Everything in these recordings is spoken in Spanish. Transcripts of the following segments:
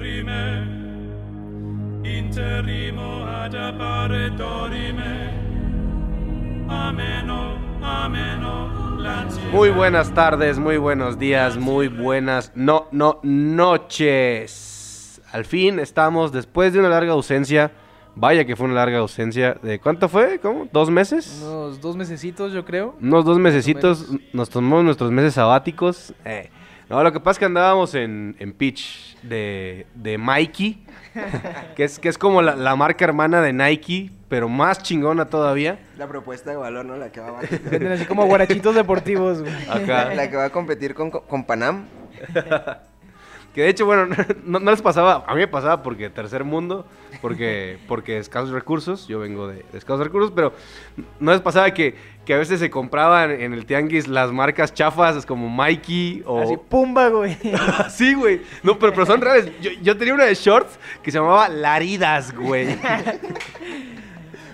dorime, interrimo ad appare dorime, ameno, ameno, lancia. Muy buenas tardes, muy buenos días, muy buenas no, no, noches. Al fin estamos después de una larga ausencia. Vaya que fue una larga ausencia. ¿De cuánto fue? ¿Cómo? ¿Dos meses? Unos dos mesecitos, yo creo. Unos dos mesecitos. Nos tomamos nuestros meses sabáticos. Eh, No, lo que pasa es que andábamos en, en Pitch de, de Mikey, que es, que es como la, la marca hermana de Nike, pero más chingona todavía. La propuesta de valor, ¿no? La que va a, Venden así como guarachitos deportivos, güey. Acá. la que va a competir con, con Panam. Que de hecho, bueno, no, no les pasaba, a mí me pasaba porque tercer mundo, porque, porque escasos recursos, yo vengo de, de escasos recursos, pero no les pasaba que, que a veces se compraban en el tianguis las marcas chafas como Mikey o... Así, pumba, güey. Sí, güey. No, pero, pero son reales. Yo, yo tenía una de shorts que se llamaba Laridas, güey.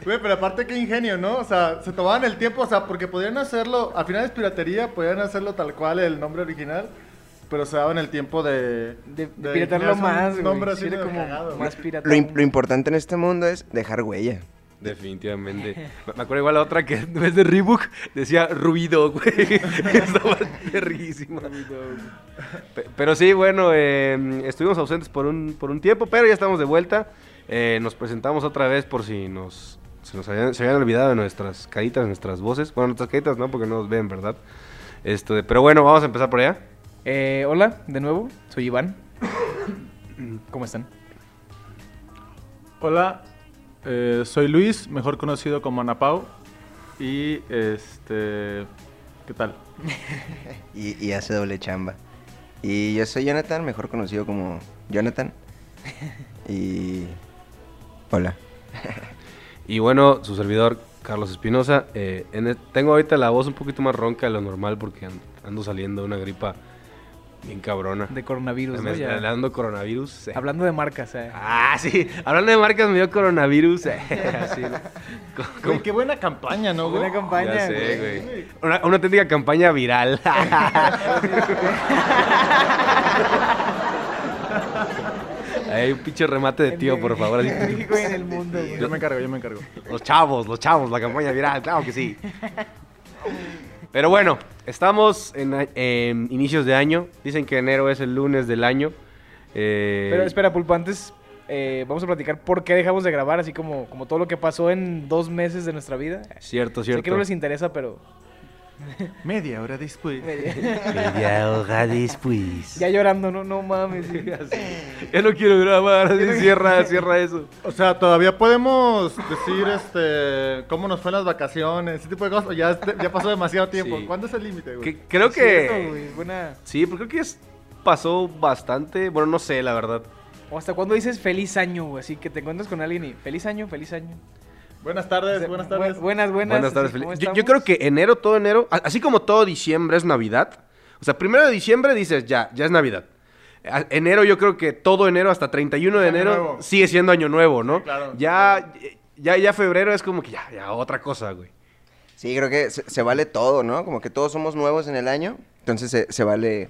Güey, pero aparte qué ingenio, ¿no? O sea, se tomaban el tiempo, o sea, porque podían hacerlo, al final es piratería, podían hacerlo tal cual el nombre original, pero se daban el tiempo de... De, de más, güey. nombre así medio como cagado, más pirata. Lo, im- lo importante en este mundo es dejar huella. Definitivamente. Me acuerdo igual la otra que en vez de Reebok decía Rubido, güey. Estaba perrísima. Pe- Pero sí, bueno, eh, estuvimos ausentes por un, por un tiempo, pero ya estamos de vuelta. Eh, nos presentamos otra vez por si nos, se nos habían, se habían olvidado de nuestras caritas, de nuestras voces. Bueno, nuestras caritas no, porque no nos ven, ¿verdad? Esto de- pero bueno, vamos a empezar por allá. Eh, hola, de nuevo, soy Iván. ¿Cómo están? Hola, eh, soy Luis, mejor conocido como Anapau, y este... ¿Qué tal? Y, y hace doble chamba. Y yo soy Jonathan, mejor conocido como Jonathan. Y... Hola. Y bueno, su servidor, Carlos Espinosa. eh, en el- tengo ahorita la voz un poquito más ronca de lo normal porque an- ando saliendo de una gripa bien cabrona. De coronavirus, Me ¿no? Ya. dando coronavirus. eh. Hablando de marcas, eh. Ah, sí. Hablando de marcas, me dio coronavirus. eh, así, Güey, qué buena campaña, ¿no, güey? Buena campaña, Ya sé, güey. güey. Una, una auténtica campaña viral. Hay un pinche remate de tío, por favor. En México y en el mundo, güey. Yo me encargo, yo me encargo. Los chavos, los chavos, la campaña viral, claro que sí. Pero bueno, estamos en, en inicios de año. Dicen que enero es el lunes del año. Eh, Pero espera, Pulpo, antes eh, vamos a platicar por qué dejamos de grabar, así como, como todo lo que pasó en dos meses de nuestra vida. Cierto, Sé que cierto. no les interesa, pero Media hora después. Media hora después. ya llorando, no, no mames. Ya no quiero grabar, así, cierra, cierra eso. O sea, todavía podemos decir este cómo nos fue en las vacaciones, ese tipo de cosas. o Ya, ya pasó demasiado tiempo. Sí. ¿Cuándo es el límite, güey? Que- creo que... güey, buena. Sí, pero creo que es- pasó bastante. Bueno, no sé, la verdad. O hasta cuando dices feliz año, güey, así que te encuentras con alguien y feliz año, feliz año. Buenas tardes, buenas tardes. Bu- buenas, buenas. Buenas tardes, así, ¿cómo Felipe. Yo, yo creo que enero, todo enero, así como todo diciembre es Navidad. O sea, primero de diciembre dices, ya, ya es Navidad. A- Enero, yo creo que todo enero hasta 31 de enero nuevo. sigue siendo año nuevo, ¿no? claro. Ya, ya, ya febrero es como que ya, ya otra cosa, güey. Sí, creo que se, se vale todo, ¿no? Como que todos somos nuevos en el año. Entonces se, se vale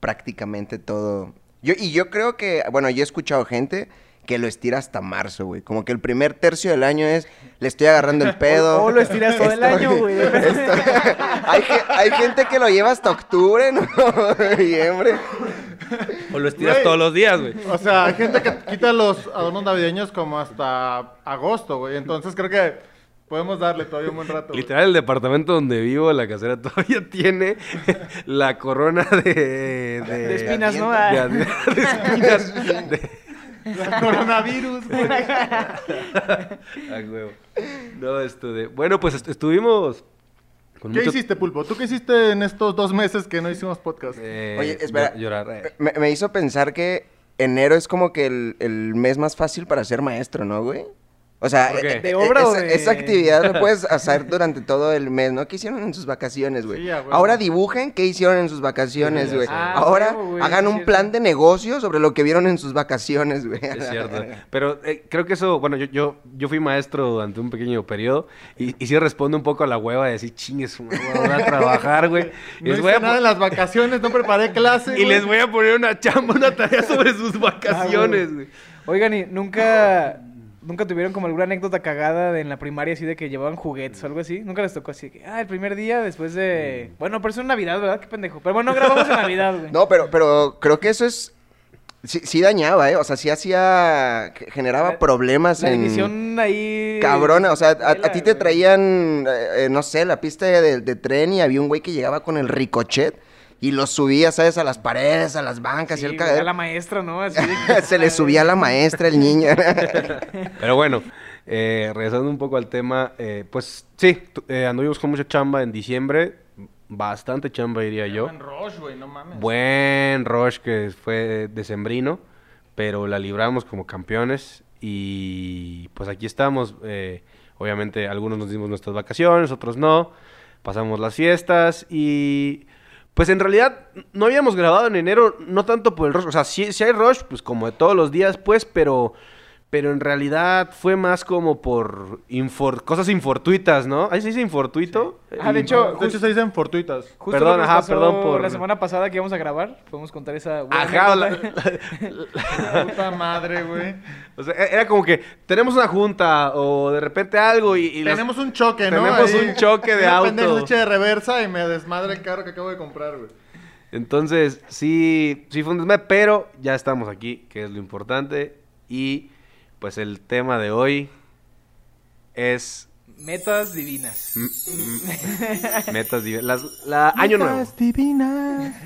prácticamente todo. Yo, y yo creo que, bueno, yo he escuchado gente que lo estira hasta marzo, güey. Como que el primer tercio del año es, le estoy agarrando el pedo. O, o lo estiras todo el año, güey. estoy- hay, hay gente que lo lleva hasta octubre, ¿no? Noviembre. O lo estiras Güey. todos los días, güey. O sea, hay gente que quita los adornos navideños como hasta agosto, güey. Entonces creo que podemos darle todavía un buen rato. güey. Literal, el departamento donde vivo, la casera, todavía tiene la corona de... De, De espinas, ¿no? de- de- de espinas. Coronavirus, güey. Ah, huevo. No, esto de... Bueno, pues est- estuvimos... Con ¿Qué mucho- hiciste, Pulpo? ¿Tú qué hiciste en estos dos meses que no hicimos podcast? Eh, Oye, espera. llo- Llorar. eh. Me, me hizo pensar que enero es como que el, el mes más fácil para ser maestro, ¿no, güey? O sea, ¿De obra o esa, de- esa actividad la puedes hacer durante todo el mes, ¿no? ¿Qué hicieron en sus vacaciones, güey? Sí. Ahora dibujen qué hicieron en sus vacaciones, Sí, güey. ah, Ahora hagan un cierto. plan de negocio sobre lo que vieron en sus vacaciones, güey. Es cierto. Pero eh, creo que eso, bueno, yo, yo, yo fui maestro durante un pequeño periodo y, y sí responde un poco a la hueva de decir, chingues, voy a trabajar, güey. No les hice voy a nada en las vacaciones, no preparé clase, y les voy a poner una chamba, una tarea sobre sus vacaciones, güey. Oigan, ¿y nunca, nunca tuvieron como alguna anécdota cagada de en la primaria así de que llevaban juguetes o algo así? Nunca les tocó así que, ah, el primer día después de... Bueno, pero eso es Navidad, ¿verdad? Qué pendejo. Pero bueno, grabamos en Navidad, güey. No, pero, pero creo que eso es... Sí, sí dañaba, ¿eh? O sea, sí hacía... Generaba La- problemas La en... división ahí... Cabrona, o sea, a, a ti te traían, eh, eh, no sé, la pista de, de tren y había un güey que llegaba con el ricochet y lo subía, ¿sabes? A las paredes, a las bancas Sí, y el cagadero. a la maestra, ¿no? Así de que- Se le subía a la maestra el niño. Pero bueno, eh, regresando un poco al tema, eh, pues sí, eh, anduvimos con mucha chamba en diciembre, bastante chamba diría yo. Buen rush, güey, no mames. Buen rush que fue decembrino, pero la libramos como campeones y pues aquí estamos. eh, obviamente algunos nos dimos nuestras vacaciones, otros no. Pasamos las fiestas y pues en realidad no habíamos grabado en enero, no tanto por el rush, o sea, sí, sí hay rush, pues como de todos los días, pues, pero... Pero en realidad fue más como por infor- cosas infortuitas, ¿no? ¿Ahí se dice infortuito? Ah, de In- hecho, De hecho, se dicen fortuitas. Justo Perdón, ajá, pasó perdón por- La semana pasada que íbamos a grabar, podemos contar esa... buena Ajá, la-. Puta madre, güey. O sea, e- era como que tenemos una junta o de repente algo y, y los- Tenemos un choque, ¿no? Tenemos Ahí. un choque de auto. pendeja se echa de reversa y me desmadra el carro que acabo de comprar, güey. Entonces, sí, sí fue un desmadre, pero ya estamos aquí, que es lo importante. Y pues el tema de hoy es Metas divinas. metas div- las- la año nuevo. divinas.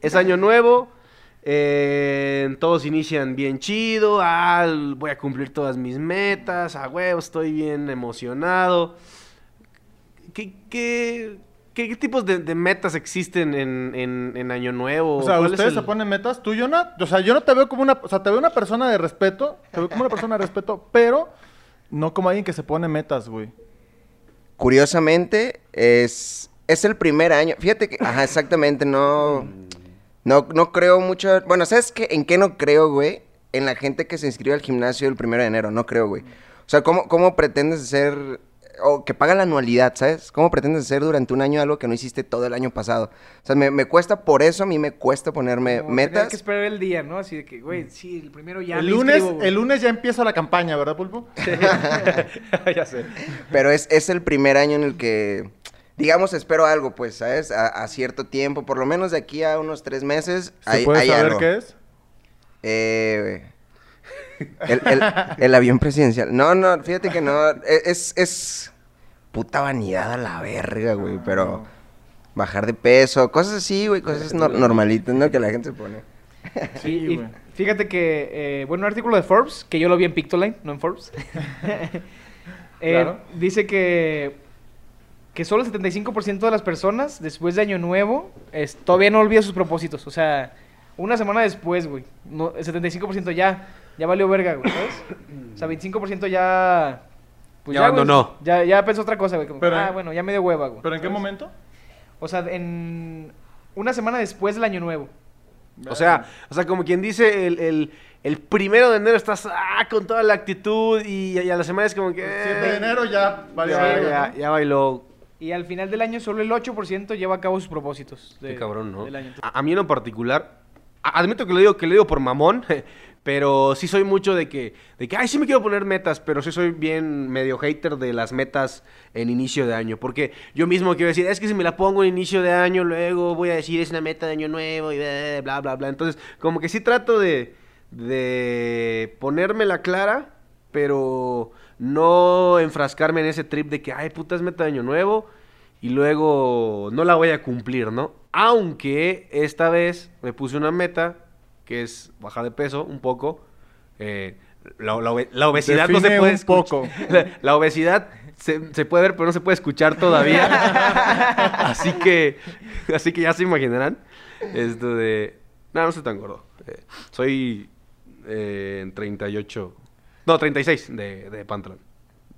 Es año nuevo. eh, todos inician bien chido. Ah, voy a cumplir todas mis metas. A huevo, estoy bien emocionado. ¿Qué, qué, qué- qué tipos de, de metas existen en, en- en Año Nuevo? O sea, ¿Cuál es ustedes el- se ponen metas. Tú, Jonah, o sea, yo no te veo como una... O sea, te veo una persona de respeto. Te veo como una persona de respeto, pero no como alguien que se pone metas, güey. Curiosamente, es, es el primer año. Fíjate que, ajá, exactamente, no, no, no creo mucho. Bueno, ¿sabes qué? ¿En qué no creo, güey? En la gente que se inscribe al gimnasio el primero de enero, no creo, güey. O sea, ¿cómo, cómo pretendes hacer, o que paga la anualidad, ¿sabes? ¿Cómo pretendes hacer durante un año algo que no hiciste todo el año pasado? O sea, me, me cuesta, por eso a mí me cuesta ponerme Como metas. que esperar el día, ¿no? Así de que, güey, sí, el primero ya el, me lunes, inscribo, el lunes ya empieza la campaña, ¿verdad, Pulpo? ya sé. Pero es, es el primer año en el que, digamos, espero algo, pues, ¿sabes? A, a cierto tiempo, por lo menos de aquí a unos tres meses, ¿Se hay, puede hay saber algo. qué es? Eh, el, el- el avión presidencial. No, no, fíjate que no. e- Es, es puta vanidad a la verga, güey. Pero bajar de peso, cosas así, güey, cosas nor- normalitas, ¿no? Que la gente se pone. Sí, y güey. fíjate que, eh, bueno, un artículo de Forbes, que yo lo vi en Pictoline, no en Forbes, eh, Claro. dice que, que solo el 75% de las personas, después de Año Nuevo, es- todavía no olvida sus propósitos. O sea, una semana después, güey, no, el 75% ya, ya valió verga, güey, ¿sabes? O sea, 25% ya... pues Ya güey, abandonó. ya, ya pensó otra cosa, güey. como, Pero- ah, bueno, ya me dio hueva, güey. ¿Pero en qué ¿sabes? momento? O sea, en una semana después del Año Nuevo. O sea, o sea, como quien dice, el, el, el primero de enero estás ah, con toda la actitud y, y a la semana es como que... El 7 de enero ya valió ya, verga, ya, ¿no? ya bailó. Y al final del año solo el 8% lleva a cabo sus propósitos. de- Qué cabrón, ¿no? del año. A, a mí en lo particular, a- admito que lo digo, que lo digo por mamón, pero sí soy mucho de que, de que, ay, sí me quiero poner metas, pero sí soy bien medio hater de las metas en inicio de año, porque yo mismo quiero decir, es que si me la pongo en inicio de año, luego voy a decir, es una meta de año nuevo y bla, bla, bla. Entonces, como que sí trato de, de ponérmela clara, pero no enfrascarme en ese trip de que, ay, puta, es meta de año nuevo y luego no la voy a cumplir, ¿no? Aunque esta vez me puse una meta que es bajar de peso un poco. eh, la, la obe- la obesidad no se puede un poco. La, la obesidad se, se puede ver, pero no se puede escuchar todavía. así que, así que ya se imaginarán. Esto de, no, no soy tan gordo. eh, soy eh, en 38 No, 36 de, de pantalón.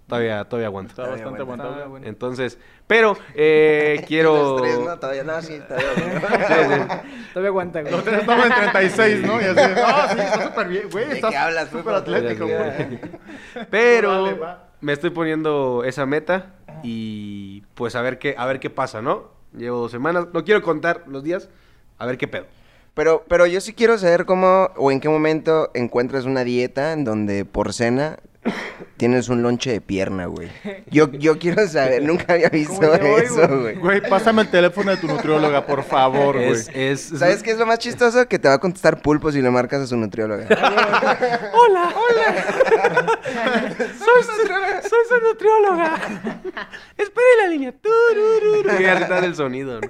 Todavía, todavía aguanta. Está bastante bueno. aguantable. Está bueno. Entonces, pero eh, quiero... Los tres, no, todavía no, sí, todavía Todavía aguanta, güey. Los tres estaban en 36, ¿no? Y así, no, sí, está súper bien, güey. ¿De Estás qué hablas, súper atlético, güey. Pero Vale, me estoy poniendo esa meta y pues a ver qué, a ver qué pasa, ¿no? Llevo dos semanas, no quiero contar los días, a ver qué pedo. Pero, pero yo sí quiero saber cómo o en qué momento encuentras una dieta en donde por cena tienes un lonche de pierna, güey. Yo, yo quiero saber, nunca había visto eso, güey. güey. Pásame el teléfono de tu nutrióloga, por favor, güey. Es, es, ¿Sabes qué es lo más chistoso? Que te va a contestar pulpo si le marcas a su nutrióloga. Hola, hola. soy, su, soy su nutrióloga. Espere la línea. Turururu. Y así está el sonido. ¿no?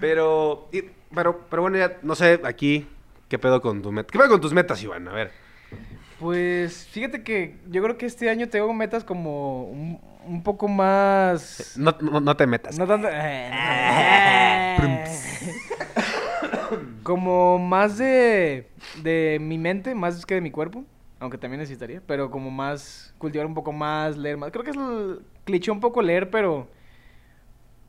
Pero, y- pero, pero bueno, ya no sé aquí qué pedo con tu meta. ¿Qué pedo con tus metas, Iván? A ver. Pues fíjate que yo creo que este año tengo metas como un, un poco más... No, no, no te metas. No tanto... como más de, de mi mente, más que de mi cuerpo. Aunque también necesitaría. Pero como más... Cultivar un poco más, leer más. Creo que es el cliché un poco leer, pero...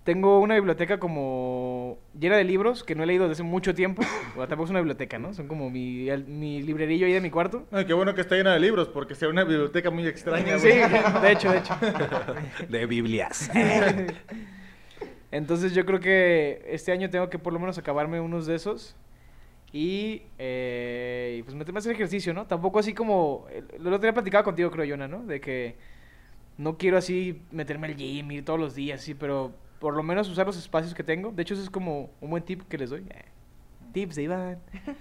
Tengo una biblioteca como llena de libros que no he leído desde hace mucho tiempo. O tampoco es una biblioteca, ¿no? Son como mi, el- mi librerillo ahí de mi cuarto. Ay, qué bueno que está llena de libros, porque sea una biblioteca muy extraña, Sí, de hecho, de hecho. De Biblias. Entonces yo creo que este año tengo que por lo menos acabarme unos de esos. Y eh, pues meterme a hacer ejercicio, ¿no? Tampoco así como... El, el otro día platicaba contigo, creo, Yona, ¿no? De que no quiero así meterme al gym, ir todos los días, sí, pero por lo menos usar los espacios que tengo. De hecho, eso es como un buen tip que les doy. Eh, Tips de Iván.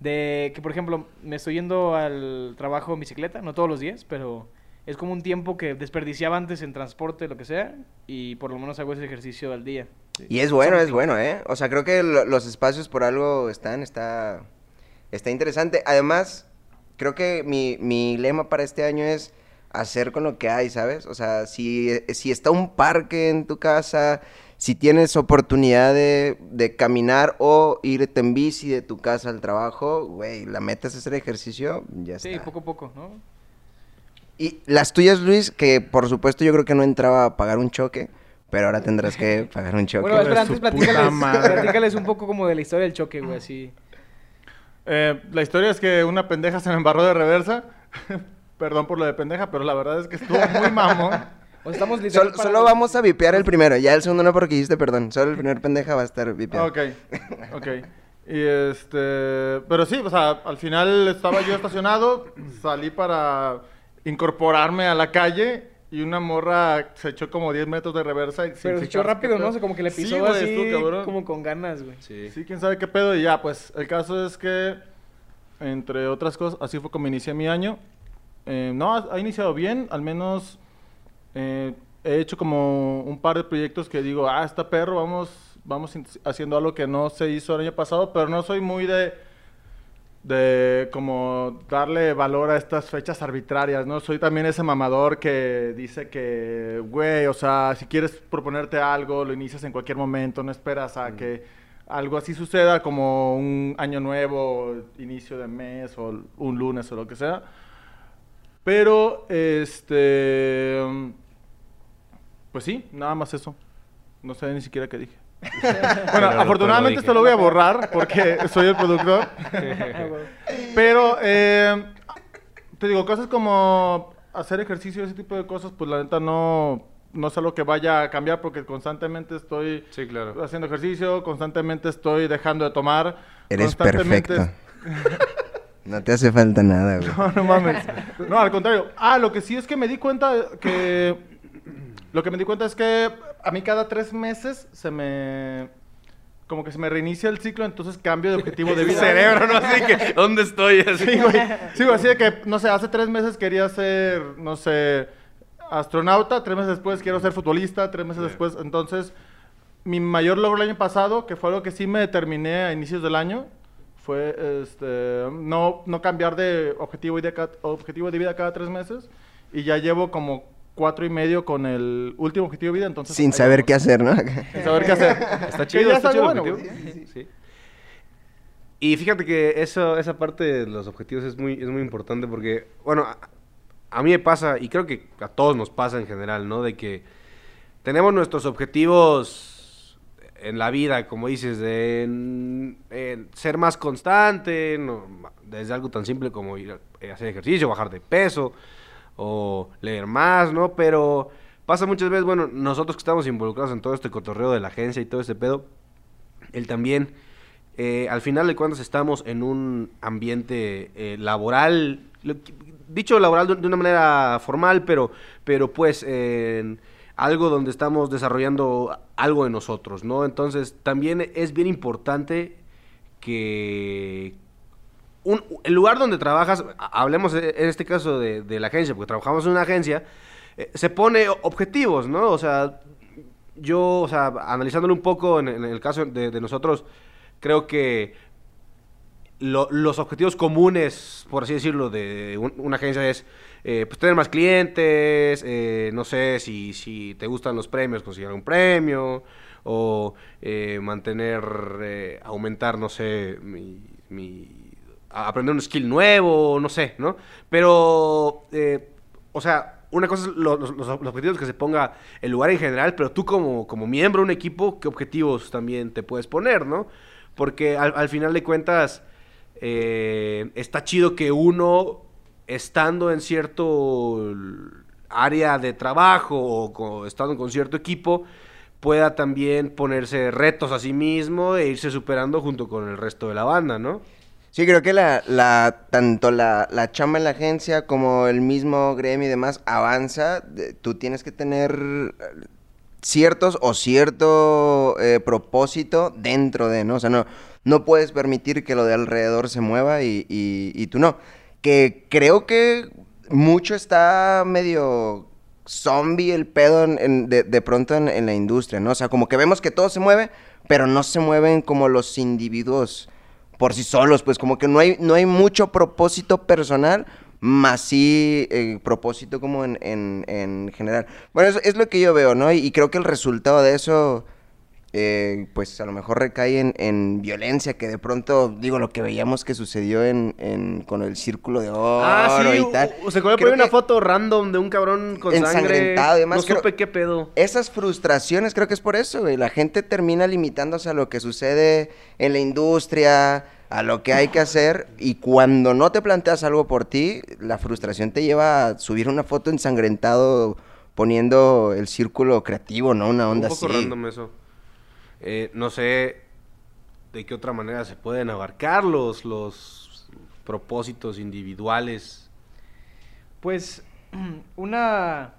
De que, por ejemplo, me estoy yendo al trabajo en bicicleta, no todos los días, pero es como un tiempo que desperdiciaba antes en transporte, lo que sea, y por lo menos hago ese ejercicio al día. Y es bueno, es bueno, ¿eh? O sea, creo que lo- los espacios por algo están, está, está interesante. Además, creo que mi, mi lema para este año es hacer con lo que hay, ¿sabes? O sea, si, si está un parque en tu casa, si tienes oportunidad de, de caminar o irte en bici de tu casa al trabajo, güey, la meta es hacer ejercicio, ya Sí, está. poco a poco, ¿no? Y las tuyas, Luis, que por supuesto yo creo que no entraba a pagar un choque, pero ahora tendrás que pagar un choque. Bueno, espera, antes platícales un poco como de la historia del choque, güey, así. Eh, la historia es que una pendeja se me embarró de reversa. Perdón por lo de pendeja, pero la verdad es que estuvo muy mamón. O estamos Sol- solo vamos a vipear el primero, ya el segundo no porque dijiste perdón. Solo el primer pendeja va a estar vipeado. Ok, ok. Y este, pero sí, o sea, al final estaba yo estacionado, salí para incorporarme a la calle y una morra se echó como 10 metros de reversa. Y Pero se echó rápido, ¿no? O sea, como que le Sí, pisó güey, así, cabrón. como con ganas, güey. Sí. Sí, quién sabe qué pedo. Y ya, pues, el caso es que, entre otras cosas, así fue como inicié mi año. Eh, no, ha, ha iniciado bien, al menos eh, he hecho como un par de proyectos que digo, ah, está perro, vamos, vamos haciendo algo que no se hizo el año pasado, pero no soy muy de, de como darle valor a estas fechas arbitrarias, ¿no? Soy también ese mamador que dice que, güey, o sea, si quieres proponerte algo, lo inicias en cualquier momento, no esperas a que algo así suceda como un año nuevo, inicio de mes o un lunes o lo que sea. Pero, este... Pues sí, nada más eso. No sé ni siquiera qué dije. bueno, Pero- afortunadamente lo esto lo voy a borrar porque soy el productor. Pero, eh, te digo, cosas como hacer ejercicio, ese tipo de cosas, pues la neta no, no es algo que vaya a cambiar porque constantemente estoy Sí, claro. haciendo ejercicio, constantemente estoy dejando de tomar. Eres constantemente- perfecto. No te hace falta nada, güey. No, no mames. No, al contrario. Ah, lo que sí es que me di cuenta que... Lo que me di cuenta es que a mí cada tres meses se me... Como que se me reinicia el ciclo, entonces cambio de objetivo de vida. cerebro, ¿no? Así que, ¿dónde estoy? Así. Sí, güey. Sí, güey, así de que, no sé, hace tres meses quería ser, no sé, astronauta, tres meses después quiero ser futbolista, tres meses después. Entonces, mi mayor logro el año pasado, que fue algo que sí me determiné a inicios del año, fue este, no, no cambiar de objetivo, de ca- objetivo de vida cada tres meses. Y ya llevo como cuatro y medio con el último objetivo de vida, entonces... Sin saber vamos. qué hacer, ¿no? Sin saber qué hacer. Está chido, está es chido el. Sí. Y fíjate que eso, esa parte de los objetivos es muy, es muy importante porque, bueno, a, a mí me pasa, y creo que a todos nos pasa en general, ¿no? De que tenemos nuestros objetivos en la vida, como dices, de en ser más constante, desde algo tan simple como ir a hacer ejercicio, bajar de peso o leer más, ¿no? Pero pasa muchas veces, bueno, nosotros que estamos involucrados en todo este cotorreo de la agencia y todo este pedo, él también, eh, al final de cuentas estamos en un ambiente eh, laboral, dicho laboral de, una manera formal, pero, pero pues en algo donde estamos desarrollando algo de nosotros, ¿no? Entonces también es bien importante que un- el lugar donde trabajas, hablemos e- en este caso de, la agencia, porque trabajamos en una agencia, eh, se pone objetivos, ¿no? O sea, yo, o sea, analizándolo un poco en, el caso de, nosotros, creo que lo- los objetivos comunes, por así decirlo, de un- una agencia es eh, pues tener más clientes, eh, no sé si, si te gustan los premios, conseguir un premio, o eh, mantener, aumentar, no sé, mi, aprender un skill nuevo, no sé, ¿no? Pero, o sea, una cosa es lo- los, los- objetivos que se ponga el lugar en general, pero tú como, como miembro de un equipo, ¿qué objetivos también te puedes poner, no? Porque al, al final de cuentas, está chido que uno, estando en cierto área de trabajo o estando con cierto equipo, pueda también ponerse retos a sí mismo e irse superando junto con el resto de la banda, ¿no? Sí, creo que la, tanto la, la chamba en la agencia como el mismo gremio y demás avanza. Tú tienes que tener eh, ciertos o cierto eh, propósito dentro de, ¿no? O sea, no, no puedes permitir que lo de alrededor se mueva y, y, y tú no. Que creo que mucho está medio zombie el pedo de, de pronto en, la industria, ¿no? O sea, como que vemos que todo se mueve, pero no se mueven como los individuos por sí solos, pues como que no hay, no hay mucho propósito personal, más sí eh, propósito como en, en, en general. Bueno, eso es lo que yo veo, ¿no? Y creo que el resultado de eso, eh, pues a lo mejor recae en, en violencia, que de pronto, digo, lo que veíamos que sucedió en, en- con el círculo de oro Ah, sí, y tal. u- se colgó por Creo ahí una foto random de un cabrón con sangre. Ensangrentado y demás, No creo- supe qué pedo. Esas frustraciones creo que es por eso, güey. La gente termina limitándose a lo que sucede en la industria, a lo que hay que hacer. Y cuando no te planteas algo por ti, la frustración te lleva a subir una foto ensangrentado poniendo el círculo creativo, ¿no? Una onda un poco así. random eso. Eh, no sé de qué otra manera se pueden abarcar los, los propósitos individuales. Pues una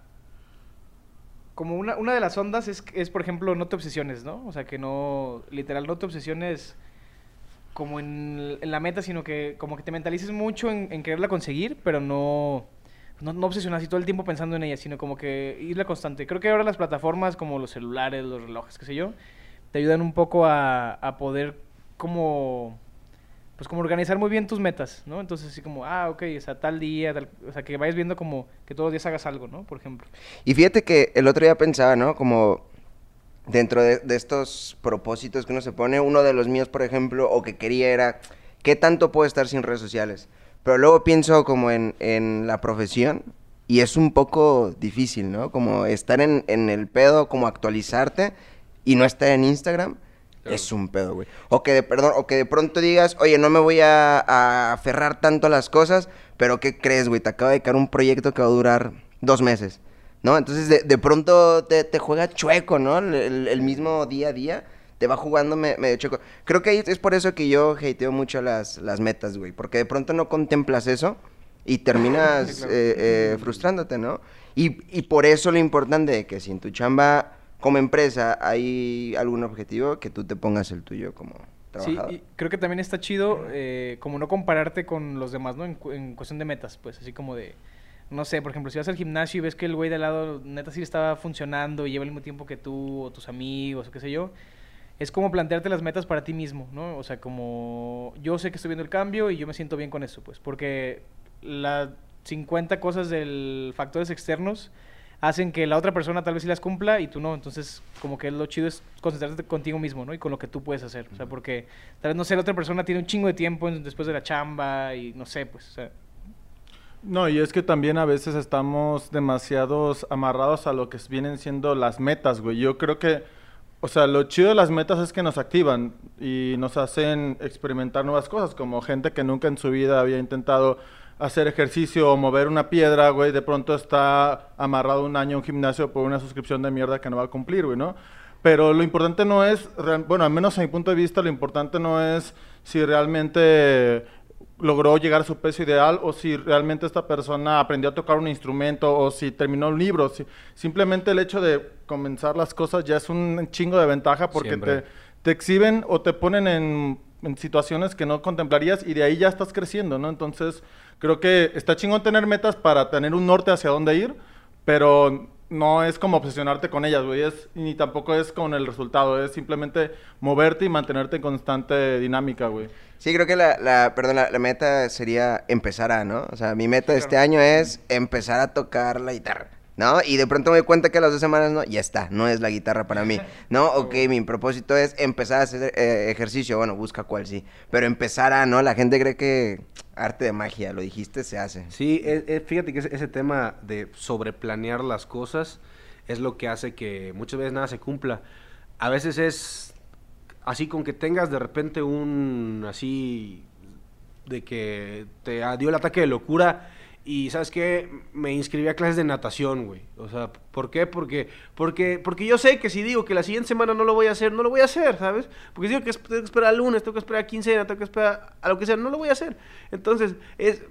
como una, una de las ondas es, es, por ejemplo, no te obsesiones, ¿no? O sea, que no, literal, no te obsesiones como en, en la meta, sino que como que te mentalices mucho en, quererla conseguir, pero no, no, no obsesionas y todo el tiempo pensando en ella, sino como que irla constante. Creo que ahora las plataformas como los celulares, los relojes, qué sé yo, te ayudan un poco a, a poder como pues como organizar muy bien tus metas, ¿no? Entonces así como, ah, ok, o sea, tal día, tal- o sea, que vayas viendo como que todos los días hagas algo, ¿no? Por ejemplo. Y fíjate que el otro día pensaba, ¿no? Como dentro de, de estos propósitos que uno se pone, uno de los míos, por ejemplo, o que quería era, ¿qué tanto puedo estar sin redes sociales? Pero luego pienso como en, en la profesión y es un poco difícil, ¿no? Como estar en, en el pedo, como actualizarte y no estar en Instagram. Claro. Es un pedo, güey. O que de, perdón, o que de pronto digas, oye, no me voy a, a aferrar tanto a las cosas, pero ¿qué crees, güey? Te acaba de caer un proyecto que va a durar dos meses, ¿no? Entonces, de, de pronto te, te juega chueco, ¿no? El, el- el mismo día a día te va jugando me- medio chueco. Creo que es por eso que yo hateo mucho las, las metas, güey. Porque de pronto no contemplas eso y terminas Sí, claro. eh, eh, frustrándote, ¿no? Y, y por eso lo importante de que si en tu chamba como empresa hay algún objetivo, que tú te pongas el tuyo como Sí, trabajador. y creo que también está chido eh, como no compararte con los demás, ¿no? En, en cuestión de metas, pues así como de, no sé, por ejemplo, si vas al gimnasio y ves que el güey de al lado neta sí estaba funcionando y lleva el mismo tiempo que tú o tus amigos o qué sé yo, es como plantearte las metas para ti mismo, ¿no? O sea, como yo sé que estoy viendo el cambio y yo me siento bien con eso, pues, porque las 50 cosas del factores externos hacen que la otra persona tal vez sí las cumpla y tú no. Entonces, como que lo chido es concentrarte contigo mismo, ¿no? Y con lo que tú puedes hacer. O sea, porque tal vez, no sé, la otra persona tiene un chingo de tiempo después de la chamba y no sé, pues, o sea, No, y es que también a veces estamos demasiados amarrados a lo que vienen siendo las metas, güey. Yo creo que, o sea, lo chido de las metas es que nos activan y nos hacen experimentar nuevas cosas, como gente que nunca en su vida había intentado hacer ejercicio o mover una piedra, güey, de pronto está amarrado un año a un gimnasio por una suscripción de mierda que no va a cumplir, güey, ¿no? Pero lo importante no es, bueno, al menos a mi punto de vista, lo importante no es si realmente logró llegar a su peso ideal o si realmente esta persona aprendió a tocar un instrumento o si terminó un libro. Si- simplemente el hecho de comenzar las cosas ya es un chingo de ventaja porque Siempre. te, te exhiben o te ponen en, en situaciones que no contemplarías y de ahí ya estás creciendo, ¿no? Entonces, creo que está chingón tener metas para tener un norte hacia dónde ir, pero no es como obsesionarte con ellas, güey, es, ni tampoco es con el resultado, es simplemente moverte y mantenerte en constante dinámica, güey. Sí, creo que la, la perdón, la, la meta sería empezar a, ¿no? O sea, mi meta de este año es empezar a tocar la guitarra, ¿no? Y de pronto me doy cuenta que a las dos semanas, no, ya está, no es la guitarra para mí, ¿no? Ok, mi propósito es empezar a hacer eh, ejercicio, bueno, busca cuál sí, pero empezar a, ¿no? La gente cree que arte de magia, lo dijiste, se hace. Sí, fíjate que ese, ese tema de sobreplanear las cosas es lo que hace que muchas veces nada se cumpla. A veces es así con que tengas de repente un así de que te ah, dio el ataque de locura y sabes qué me inscribí a clases de natación, güey. O sea, ¿por qué? Porque porque porque yo sé que si digo que la siguiente semana no lo voy a hacer, no lo voy a hacer, ¿sabes? Porque si digo que tengo que esperar al lunes, tengo que esperar a quincena, tengo que esperar a lo que sea, no lo voy a hacer. Entonces, es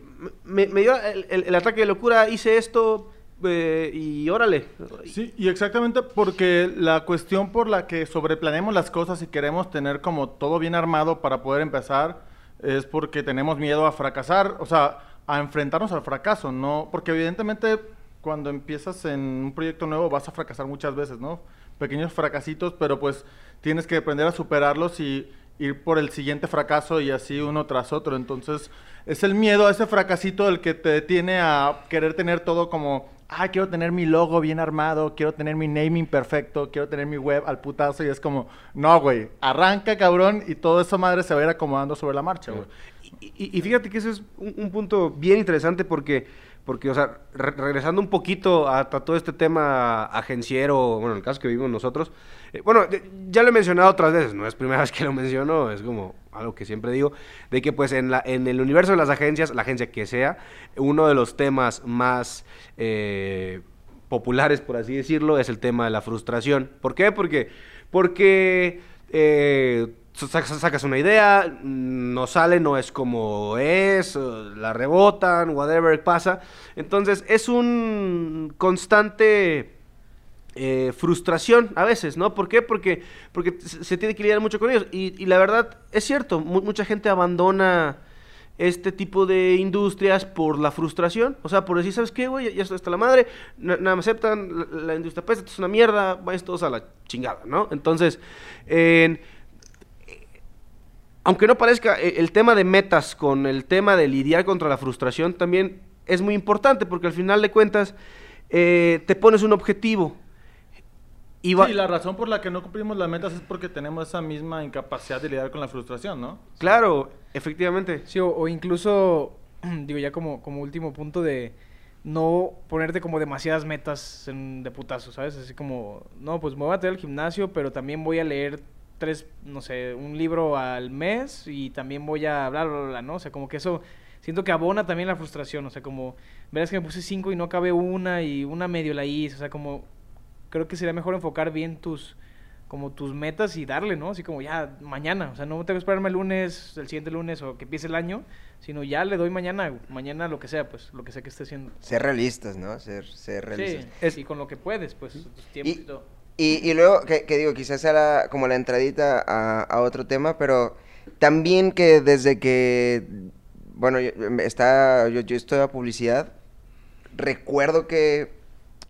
me, me dio el, ataque de locura, hice esto eh, y órale. Sí, y exactamente porque la cuestión por la que sobreplaneamos las cosas y queremos tener como todo bien armado para poder empezar es porque tenemos miedo a fracasar, o sea, a enfrentarnos al fracaso, ¿no? Porque evidentemente cuando empiezas en un proyecto nuevo vas a fracasar muchas veces, ¿no? Pequeños fracasitos, pero pues tienes que aprender a superarlos y ir por el siguiente fracaso y así uno tras otro. Entonces, es el miedo a ese fracasito el que te detiene a querer tener todo como, ah, quiero tener mi logo bien armado, quiero tener mi naming perfecto, quiero tener mi web al putazo y es como, no, güey, arranca cabrón y todo eso madre se va a ir acomodando sobre la marcha, güey. Y, y- fíjate que ese es un, un punto bien interesante porque, porque o sea, re- regresando un poquito a, todo este tema agenciero, bueno, en el caso que vivimos nosotros, eh, bueno, ya lo he mencionado otras veces, no es primera vez que lo menciono, es como algo que siempre digo, de que pues en, la, en el universo de las agencias, la agencia que sea, uno de los temas más... eh, populares, por así decirlo, es el tema de la frustración. ¿Por qué? Porque, porque eh, sacas una idea, no sale, no es como es, eh, la rebotan, whatever pasa. Entonces es un constante eh, frustración a veces, ¿no? ¿Por qué? Porque, porque se tiene que lidiar mucho con ellos. Y, y la verdad, es cierto, mu- mucha gente abandona este tipo de industrias por la frustración. O sea, por decir, ¿sabes qué, güey? Ya estoy hasta la madre, na- nada me aceptan, la, industria pesa, esto es una mierda, vais todos a la chingada, ¿no? Entonces, en- aunque no parezca, e- el tema de metas con el tema de lidiar contra la frustración también es muy importante porque al final de cuentas eh, te pones un objetivo. Y va- Sí, la razón por la que no cumplimos las metas es porque tenemos esa misma incapacidad de lidiar con la frustración, ¿no? Claro, efectivamente. Sí, o, o incluso, digo, ya como, como último punto de no ponerte como demasiadas metas en- de putazo, ¿sabes? Así como, no, pues me voy a meter al gimnasio, pero también voy a leer tres, no sé, un libro al mes y también voy a hablar, bla, bla, bla, ¿no? O sea, como que eso siento que abona también la frustración, o sea, como, verás que me puse cinco y no cabe una y una medio la hice, o sea, como, creo que sería mejor enfocar bien tus como tus metas y darle, ¿no? Así como ya mañana, o sea, no tengo que esperarme el lunes, el siguiente lunes o que empiece el año, sino ya le doy mañana, mañana lo que sea, pues, lo que sea que esté haciendo. Ser realistas, ¿no? Ser, ser realistas. Sí, y con lo que puedes, pues, tus tiempos y, Y, todo. Y, y luego, que, digo, quizás la- como la entradita a, a otro tema, pero también que desde que, bueno, yo, está, yo, yo estudio publicidad, recuerdo que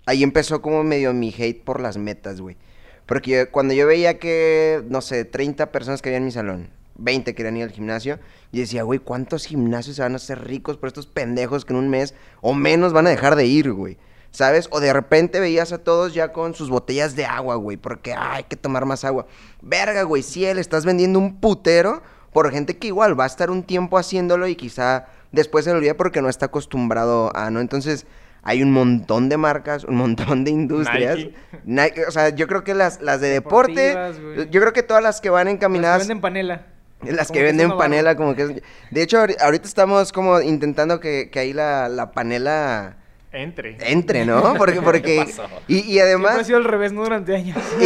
ahí empezó como medio mi hate por las metas, güey. Porque yo- cuando yo veía que, no sé, 30 personas que había en mi salón, 20 querían ir al gimnasio, y decía, güey, ¿cuántos gimnasios se van a hacer ricos por estos pendejos que en un mes o menos van a dejar de ir, güey? ¿Sabes? O de repente veías a todos ya con sus botellas de agua, güey, porque "Ay, hay que tomar más agua. Verga, güey, si le estás vendiendo un putero por gente que igual va a estar un tiempo haciéndolo y quizá después se le olvida porque no está acostumbrado a, ¿no? Entonces, hay un montón de marcas, un montón de industrias. Nike. Nike, o sea, yo creo que las, las de deporte, yo creo que todas las que van Las encaminadas... que venden panela. Las que que venden panela, como que es... De hecho, ahori- ahorita estamos como intentando que, que ahí la, la panela Entre. entre, ¿no? Porque, porque... Y, y Siempre ha además... sido al revés, ¿no? Durante años. Y,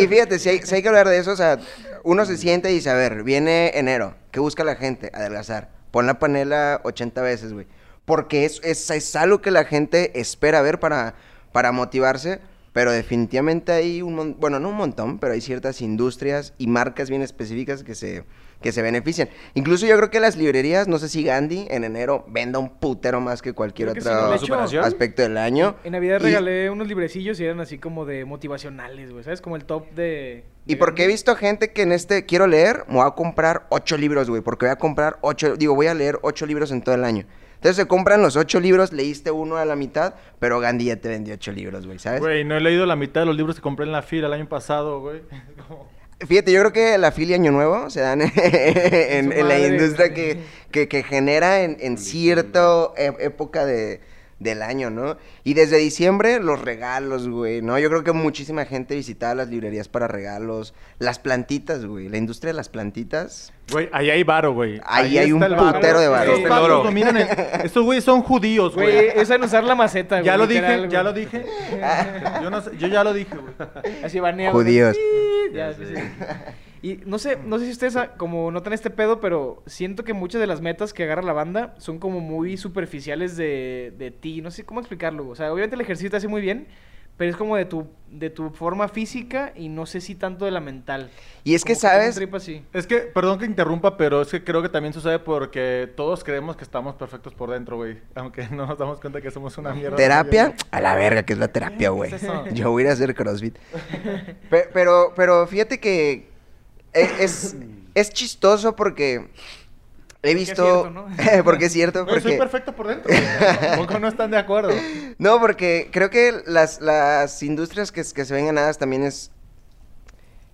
y- y fíjate, si hay, si hay que hablar de eso, o sea, uno se siente y dice, a ver, viene enero, ¿qué busca la gente? Adelgazar. Pon la panela 80 veces, güey. Porque es, es, es algo que la gente espera ver para, para motivarse, pero definitivamente hay un montón, bueno, no un montón, pero hay ciertas industrias y marcas bien específicas que se, que se benefician. Incluso yo creo que las librerías, no sé si Gandhi en enero venda un putero más que cualquier Creo que sí, otro aspecto del año. En Navidad Y- regalé unos librecillos y eran así como de motivacionales, güey. ¿Sabes? Como el top de. Y porque he visto gente que en este quiero leer, me voy a comprar ocho libros, güey. Porque voy a comprar ocho, digo, voy a leer ocho libros en todo el año. Entonces se compran los ocho libros, leíste uno a la mitad, pero Gandhi ya te vendió ocho libros, güey, ¿sabes? Güey, no he leído la mitad de los libros que compré en la fila el año pasado, güey. Fíjate, yo creo que la filia Año Nuevo se dan en, en la madre, industria que, que, que genera en, en cierta e- época de, del año, ¿no? Y desde diciembre, los regalos, güey, ¿no? Yo creo que muchísima gente visitaba las librerías para regalos. Las plantitas, güey, la industria de las plantitas. Güey, ahí hay varo, güey. Ahí hay un putero de varo. Estos dominan el- Estos güeyes son judíos, Güey, güey. es en usar la maceta, güey. Ya lo dije, ya güey. lo dije. Yo, no sé- yo ya lo dije, güey. Así banea, güey. Judíos. Ya, sí, sí. Y no sé, no sé si ustedes ah, como notan este pedo, pero siento que muchas de las metas que agarra la banda son como muy superficiales de, de ti. No sé cómo explicarlo. O sea, obviamente el ejercicio te hace muy bien, pero es como de tu, de tu forma física y no sé si tanto de la mental. Y es que, Como ¿sabes? así. Es que, perdón que interrumpa, pero es que creo que también sucede porque todos creemos que estamos perfectos por dentro, güey. Aunque no nos damos cuenta que somos una mierda. ¿Terapia? A la verga, que es la terapia, güey. Yo voy a ir a hacer CrossFit. Pe- Pero, pero fíjate que es, es chistoso porque he es visto... cierto, ¿no? porque es cierto, Güey, soy porque... perfecto por dentro. güey. Poco no están de acuerdo. No, porque creo que las, las industrias que, que se ven ganadas también es...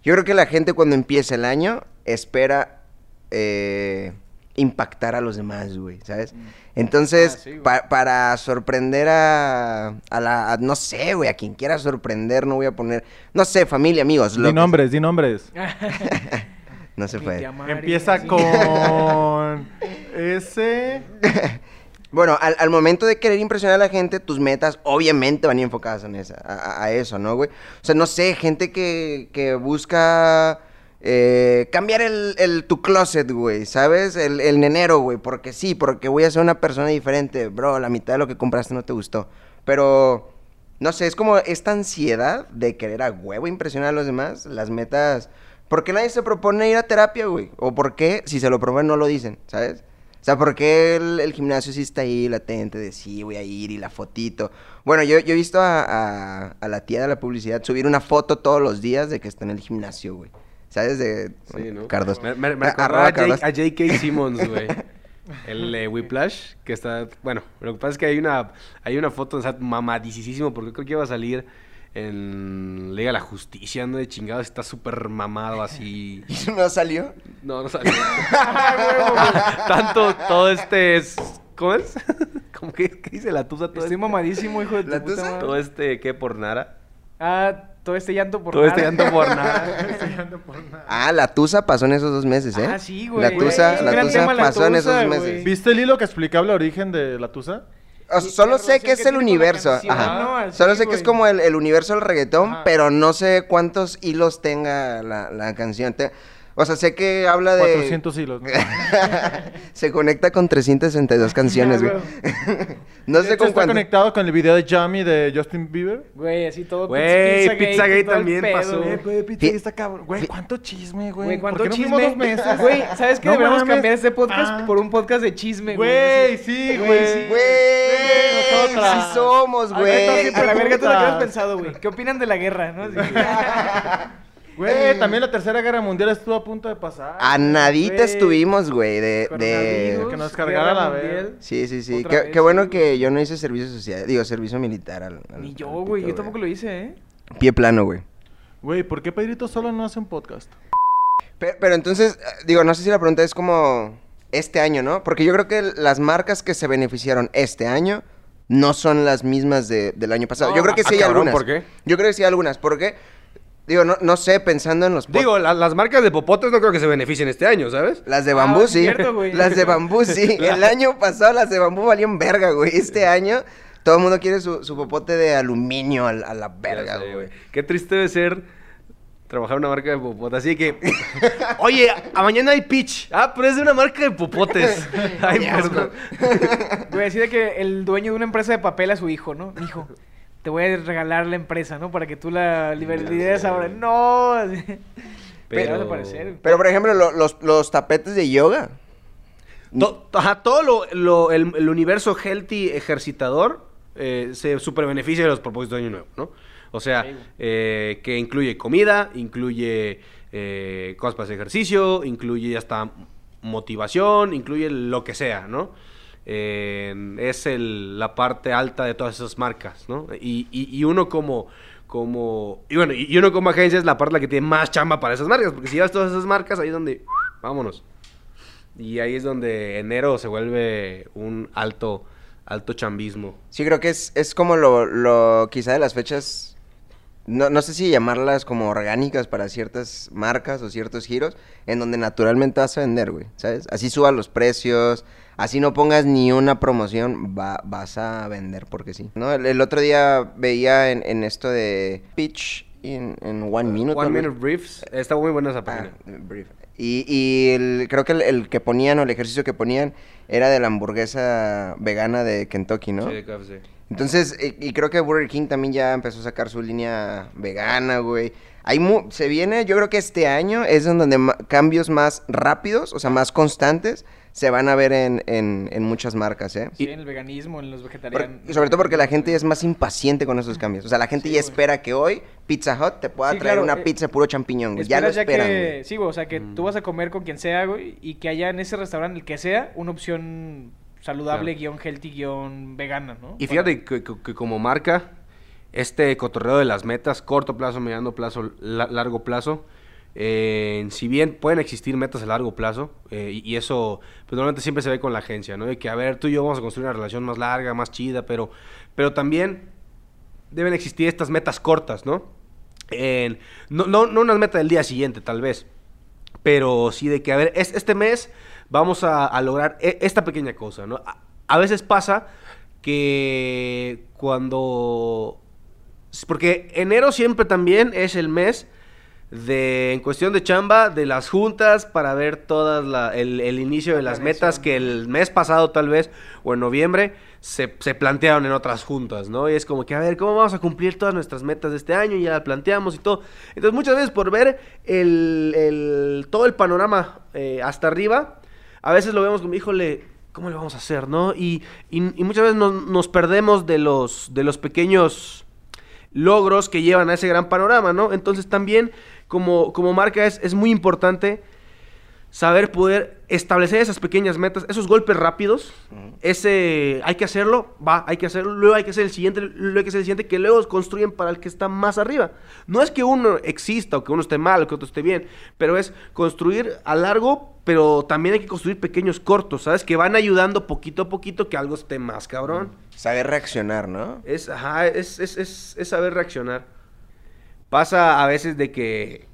Yo creo que la gente cuando empieza el año espera eh, impactar a los demás, güey, ¿sabes? Entonces, Ah, sí, güey. pa- para sorprender a, a la... a- no sé, güey, a quien quiera sorprender, no voy a poner... No sé, familia, amigos. lo Di nombres, di nombres. No se puede. Empieza con ese. Bueno, al, al momento de querer impresionar a la gente, tus metas obviamente van enfocadas en esa, a, a- a eso, ¿no, güey? O sea, no sé, gente que, que busca eh, cambiar el, el- tu closet, güey, ¿sabes? El, el nenero, güey, porque sí, porque voy a ser una persona diferente. Bro, la mitad de lo que compraste no te gustó. Pero, no sé, es como esta ansiedad de querer a huevo impresionar a los demás, las metas... ¿Por qué nadie se propone ir a terapia, güey? ¿O por qué, si se lo proponen, no lo dicen, ¿sabes? O sea, ¿por qué el, el gimnasio sí está ahí latente de sí, voy a ir y la fotito? Bueno, yo, yo he visto a, a- a la tía de la publicidad subir una foto todos los días de que está en el gimnasio, güey. ¿Sabes? De Sí, ¿no? Cardos. Me, me, me Ah, acordaba arroba a, Cardos. a J.K. Simmons, güey. El eh, Whiplash, que está... Bueno, lo que pasa es que hay una, hay una foto, o sea, mamadicísimo, porque creo que iba a salir en Liga de la Justicia, ¿no? De chingados, está súper mamado así... ¿Y eso no salió? No, no salió. Tanto, todo este es... ¿Cómo es? ¿Cómo que qué dice la tusa? Todo Estoy este- mamadísimo, hijo de tu ¿La puta tusa? madre. Todo este, ¿qué? Por nada. Ah, todo este llanto por Todo este nada. llanto por nada. Ah, la tusa pasó en esos dos meses, ¿eh? Ah, sí, güey. La tusa, la tusa la pasó en esos güey. meses. ¿Viste el hilo que explicaba el origen de la tusa? O sea, Y solo sé que es que el universo. canción, Ajá. ¿no? Así, Solo sé que es como el, el universo del reggaetón, Ajá. pero no sé cuántos hilos tenga la, la canción. Te- o sea, sé que habla de... 400 hilos. ¿no? Se conecta con 362 canciones, güey. no sé con está cuánto. conectado con el video de Jamie de Justin Bieber. Güey, así todo. Güey, Pizzagate, Pizzagate todo el también pedo, pasó. güey. güey, Pi- está cabrón. Güey, ¿cuánto chisme, güey? Güey, ¿cuánto ¿Por qué no chisme? fuimos dos meses? Güey, ¿sabes qué? No Deberíamos cambiar este podcast Ah. por un podcast de chisme, güey. Güey, sí, Güey, güey. sí. Güey, somos, güey. a la verga, ¿tú lo que has putas. pensado, güey? ¿Qué opinan de la guerra, no? Güey, también la Tercera Guerra Mundial estuvo a punto de pasar. A nadita güey. estuvimos, güey, de... de... Que nos cargara la verga. Sí, sí, sí. Qué, vez, qué bueno que yo no hice servicio social, digo, servicio militar al... al- Ni yo, al güey. pito, Yo tampoco lo hice, ¿eh? Pie plano, güey. Güey, ¿por qué Pedrito solo no hace un podcast? Pero, pero entonces, eh, digo, no sé si la pregunta es como este año, ¿no? Porque yo creo que las marcas que se beneficiaron este año no son las mismas de- del año pasado. No, yo creo que ah, sí hay cabrón, algunas. ¿por qué? Yo creo que sí hay algunas. ¿Por qué? Digo, no, no sé, pensando en los... pod- Digo, la- las marcas de popotes no creo que se beneficien este año, ¿sabes? Las de Ah, bambú, sí. cierto, güey. Las de bambú, sí. El año pasado las de bambú valían verga, güey. Este año todo el mundo quiere su, su popote de aluminio a, a la verga, Ya sé, güey. Qué triste debe ser trabajar en una marca de popotes. Así que, oye, a mañana hay pitch. Ah, pero es de una marca de popotes. Ay, pues, no. Güey, así de que el dueño de una empresa de papel a su hijo, ¿no? Hijo, te voy a regalar la empresa, ¿no? Para que tú la liberes ahora. No. Pero... Pero- por ejemplo, lo- los, los tapetes de yoga. To- ajá, todo lo, lo- el, el universo healthy ejercitador eh, se super beneficia de los propósitos de Año Nuevo, ¿no? O sea, eh, que incluye comida, incluye eh, cosas para hacer ejercicio, incluye hasta motivación, incluye lo que sea, ¿no? Es el- la parte alta de todas esas marcas, ¿no? Y, y- uno como, como, y bueno, y y uno como agencia es la parte la que tiene más chamba para esas marcas, porque si llevas todas esas marcas, ahí es donde, vámonos. Y ahí es donde enero se vuelve un alto, alto chambismo. Sí, creo que es, es como lo, lo, quizá de las fechas, no, no sé si llamarlas como orgánicas para ciertas marcas o ciertos giros, en donde naturalmente vas a vender, güey, ¿sabes? Así suban los precios, así no pongas ni una promoción, va, vas a vender porque sí. ¿No? El, el otro día veía en, en esto de Pitch in, in One Minute. One Minute Briefs, está muy buena esa Ah, página. brief. Y, y el- creo que el, el que ponían o el ejercicio que ponían era de la hamburguesa vegana de Kentucky, ¿no? Sí, de KFC. Entonces, y, y creo que Burger King también ya empezó a sacar su línea vegana, güey. Hay mu- se viene, yo creo que este año es en donde cambios más rápidos, o sea, más constantes, se van a ver en, en, en muchas marcas, ¿eh? Sí, en el veganismo, en los Por- vegetarianos. y sobre todo porque la gente es más impaciente con esos cambios. O sea, la gente Sí, ya güey. espera que hoy Pizza Hut te pueda Sí, traer claro, una eh, pizza puro champiñón, güey. Ya lo esperan, que... güey. Sí, güey, o sea, que Mm. tú vas a comer con quien sea, güey, y que haya en ese restaurante, el que sea, una opción saludable, Claro. guion healthy, guion vegana, ¿no? Y Para- fíjate que, que- que como marca, este cotorreo de las metas, corto plazo, mediano plazo, la- largo plazo, eh, si bien pueden existir metas a largo plazo, eh, y, eso pues, normalmente siempre se ve con la agencia, ¿no? De que, a ver, tú y yo vamos a construir una relación más larga, más chida, pero, pero también deben existir estas metas cortas, ¿no? En- no, no, no unas metas del día siguiente, tal vez, pero sí de que, a ver, es- este mes vamos a, lograr e- esta pequeña cosa, ¿no? A veces pasa que cuando... Porque enero siempre también es el mes de, en cuestión de chamba, de las juntas para ver todas la, el, el inicio de La las metas que el mes pasado tal vez, o en noviembre, se, se plantearon en otras juntas, ¿no? Y es como que, a ver, ¿cómo vamos a cumplir todas nuestras metas de este año? Y ya la planteamos y todo. Entonces, muchas veces por ver el, el- todo el panorama eh, hasta arriba, a veces lo vemos como, híjole, ¿cómo le vamos a hacer, no? Y, y- y muchas veces nos, nos perdemos de los, de los pequeños logros que llevan a ese gran panorama, ¿no? Entonces también como, como marca es, es muy importante saber poder establecer esas pequeñas metas, esos golpes rápidos, ese hay que hacerlo, va, hay que hacerlo, luego hay que hacer el siguiente, luego hay que hacer el siguiente, que luego construyen para el que está más arriba. No es que uno exista o que uno esté mal o que otro esté bien, pero es construir a largo, pero también hay que construir pequeños cortos, ¿sabes? Que van ayudando poquito a poquito que algo esté más cabrón. Saber reaccionar, ¿no? Es, ajá, es, es, es, es saber reaccionar. Pasa a veces de que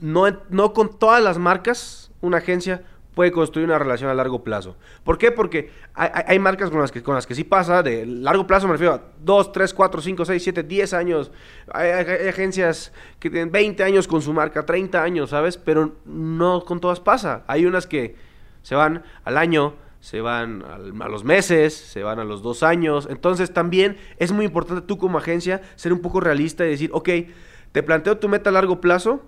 no, no con todas las marcas una agencia puede construir una relación a largo plazo. ¿Por qué? Porque hay, marcas con las, que, con las que sí pasa, de largo plazo me refiero a 2, 3, 4, 5, 6, 7, 10 años. Hay agencias que tienen 20 años con su marca, 30 años, ¿sabes? Pero no con todas pasa. Hay unas que se van al año, se van al- a los meses, se van a los dos años. Entonces también es muy importante tú como agencia ser un poco realista y decir, ok, te planteo tu meta a largo plazo,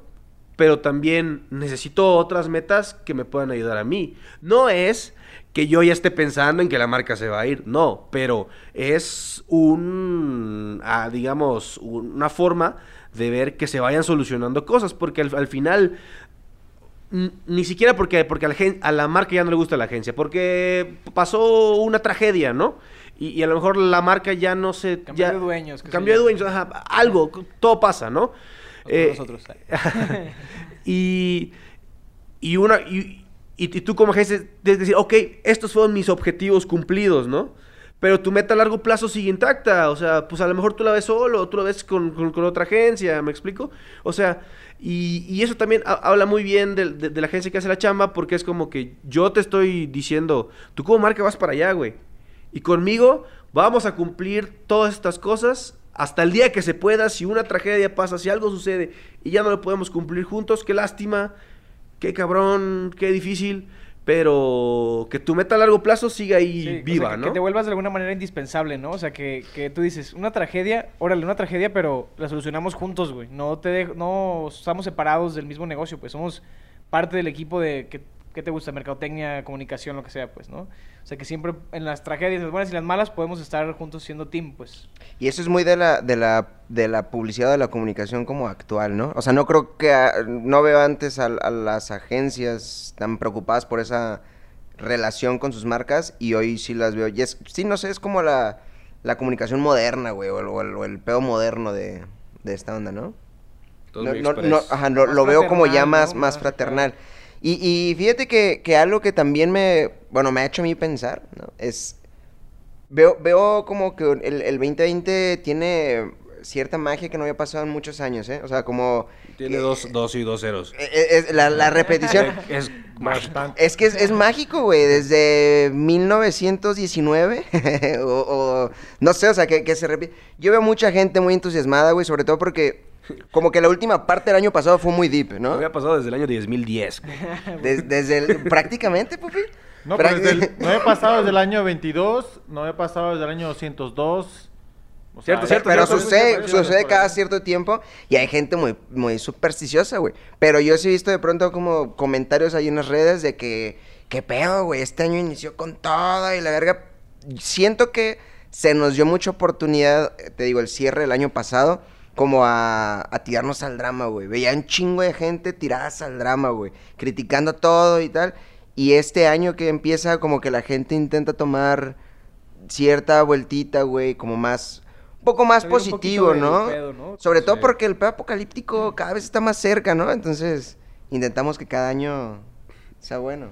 pero también necesito otras metas que me puedan ayudar a mí. No es que yo ya esté pensando en que la marca se va a ir, no, pero es un, ah, digamos, una forma de ver que se vayan solucionando cosas, porque al, al final ni siquiera porque, porque a, la, a la marca ya no le gusta la agencia, porque pasó una tragedia, ¿no? Y, y a lo mejor la marca ya no se... Cambió ya- de dueños, Cambió de dueños, ajá, algo, todo pasa, ¿no? Eh, Nosotros. y, y una y, y- y tú como agencia tienes que decir, ok, estos fueron mis objetivos cumplidos, ¿no? Pero tu meta a largo plazo sigue intacta, o sea, pues a lo mejor tú la ves solo, tú la ves con, con- con otra agencia, ¿me explico? O sea, y, y eso también ha- habla muy bien de, de la agencia que hace la chamba, porque es como que yo te estoy diciendo, tú como marca vas para allá, güey. Y conmigo vamos a cumplir todas estas cosas hasta el día que se pueda. Si una tragedia pasa, si algo sucede y ya no lo podemos cumplir juntos, qué lástima, qué cabrón, qué difícil. Pero que tu meta a largo plazo siga ahí Sí, o sea, viva, que, ¿no? que te vuelvas de alguna manera indispensable, ¿no? O sea, que, que tú dices, una tragedia, órale, una tragedia, pero la solucionamos juntos, güey. No te dejo- no estamos separados del mismo negocio, pues somos parte del equipo de que, ¿qué te gusta? Mercadotecnia, comunicación, lo que sea, pues, ¿no? O sea, que siempre en las tragedias, las buenas y las malas, podemos estar juntos siendo team, pues. Y eso es muy de la, de la, de la publicidad de la comunicación como actual, ¿no? O sea, no creo que, ah, no veo antes a, a las agencias tan preocupadas por esa relación con sus marcas y hoy sí las veo. Y es, sí, no sé, es como la, la comunicación moderna, güey, o, el- o o pedo moderno de, de esta onda, ¿no? Todo No, no, no, ajá, lo, veo como ya más, ¿no? más Más, fraternal. Y, y fíjate que, que algo que también me, bueno, me ha hecho a mí pensar, ¿no? Es, veo, veo como que el, el 2020 tiene cierta magia que no había pasado en muchos años, ¿eh? O sea, como... Tiene dos, dos y dos ceros. eh, eh, es la, la repetición. es Bastante. Es que es, es mágico, güey, desde 1919, o, o no sé, o sea, que, que se repite. Yo veo mucha gente muy entusiasmada, güey, sobre todo porque como que la última parte del año pasado fue muy deep, ¿no? Había pasado desde el año 2010. güey. Des- desde el, prácticamente, pupi. No, pero desde el- no había pasado desde el año 22, no había pasado desde el año 202. O sea, Cierto, cierto, pero cierto, sucede, sucede cada cierto tiempo y hay gente muy, muy supersticiosa, güey. Pero yo sí he visto de pronto como comentarios ahí en las redes de que, qué pedo, güey, este año inició con todo y la verga. Siento que se nos dio mucha oportunidad, eh, te digo, el cierre del año pasado, como a, a tirarnos al drama, güey. Veía un chingo de gente tiradas al drama, güey, criticando todo y tal. Y este año que empieza, como que la gente intenta tomar cierta vueltita, güey, como más, un poco más positivo, ¿no? pedo, ¿no? Sobre todo porque el pedo apocalíptico cada vez está más cerca, ¿no? Entonces, intentamos que cada año sea bueno.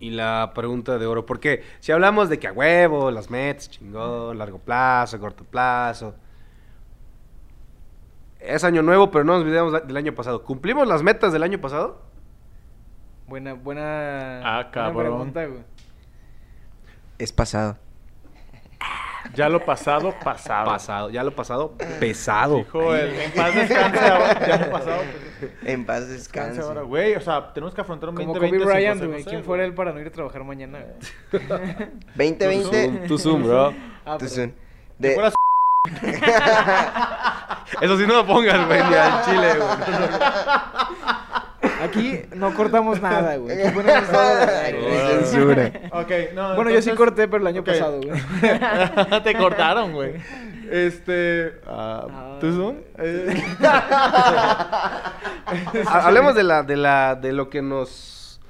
Y la pregunta de oro, porque si hablamos de que a huevo, las metas, chingón, largo plazo, corto plazo. Es año nuevo, pero no nos olvidemos del año pasado. ¿Cumplimos las metas del año pasado? Buena, buena, Ah, buena cabrón. pregunta, güey. Es pasado. Ya lo pasado, pasado. Pasado, ya lo pasado, pesado. Dijo el, en paz descanse ahora. Ya lo pasado, pues, En paz descanse descanse. ahora, güey. O sea, tenemos que afrontar un Como 2020 Kobe sin Bryant, José güey. José, ¿Quién fuera él para no ir a trabajar mañana? güey? 2020. Tú zoom, bro. Ah, zoom. De- Eso sí no lo pongas, güey, ni al chile, güey. Aquí no cortamos nada, güey. Aquí ponemos todo de Ay, aire. güey, censura. Ok, no. Bueno, yo sí corté, pero el año pasado, güey. Te cortaron, güey. Este. ah, ¿Tú son? Eh, Ha- Hablemos de la, de la, de lo que nos,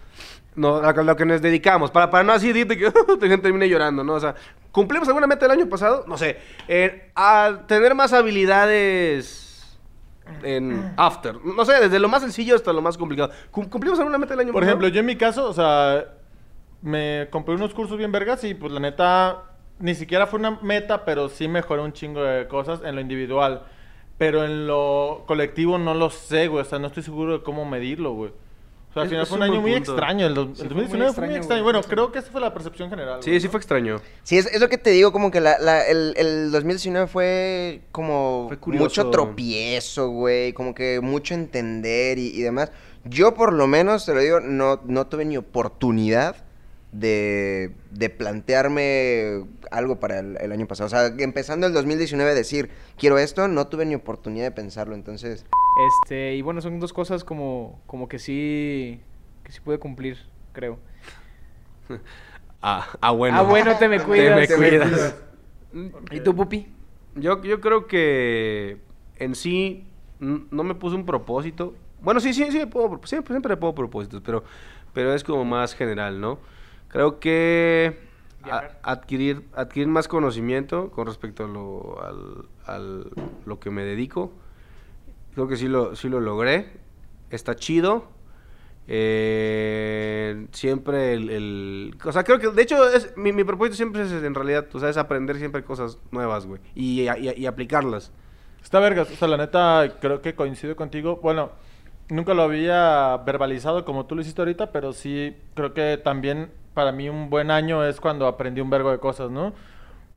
no, a lo que nos dedicamos, para, para no así decirte que la gente termine llorando, ¿no? O sea, ¿cumplimos alguna meta del año pasado? No sé, eh, a tener más habilidades en after, no sé, desde lo más sencillo hasta lo más complicado. ¿Cum- ¿Cumplimos alguna meta del año Por pasado? ejemplo, yo en mi caso, o sea, me compré unos cursos bien vergas y pues la neta, ni siquiera fue una meta, pero sí mejoré un chingo de cosas en lo individual. Pero en lo colectivo no lo sé, güey. O sea, no estoy seguro de cómo medirlo, güey. Sea, al final es fue un un año muy punto. extraño. El, dos- Sí, el fue muy 2019 fue muy extraño. Bueno, creo que esa fue la percepción general. Sí, güey. sí fue extraño. Sí, es, es lo que te digo, como que la, la- el, el 2019 fue como Fue mucho tropiezo, güey, como que mucho entender y, y demás. Yo por lo menos, te lo digo, no, no tuve ni oportunidad de, de plantearme algo para el, el año pasado. O sea, empezando el 2019 decir, quiero esto, no tuve ni oportunidad de pensarlo, entonces... Este, y bueno, son dos cosas como, como que sí, que sí pude cumplir, creo. Ah, ah, bueno. Ah, bueno, te me cuidas. Te me cuidas. ¿Y tú, Pupi? Yo, yo creo que en sí no me puse un propósito. Bueno, sí, sí, sí, me pongo, siempre, siempre me pongo propósitos, pero, pero es como más general, ¿no? Creo que a- adquirir, adquirir más conocimiento con respecto a lo, al, al- lo que me dedico. Creo que sí lo, sí lo logré. Está chido. Eh, siempre el, el- O sea, creo que... De hecho, es, mi, mi propósito siempre es en realidad, o sea, es aprender siempre cosas nuevas, güey. Y, y- aplicarlas. Está vergas, o sea, la neta creo que coincido contigo. Bueno, nunca lo había verbalizado como tú lo hiciste ahorita, pero sí creo que también para mí un buen año es cuando aprendí un vergo de cosas, ¿no?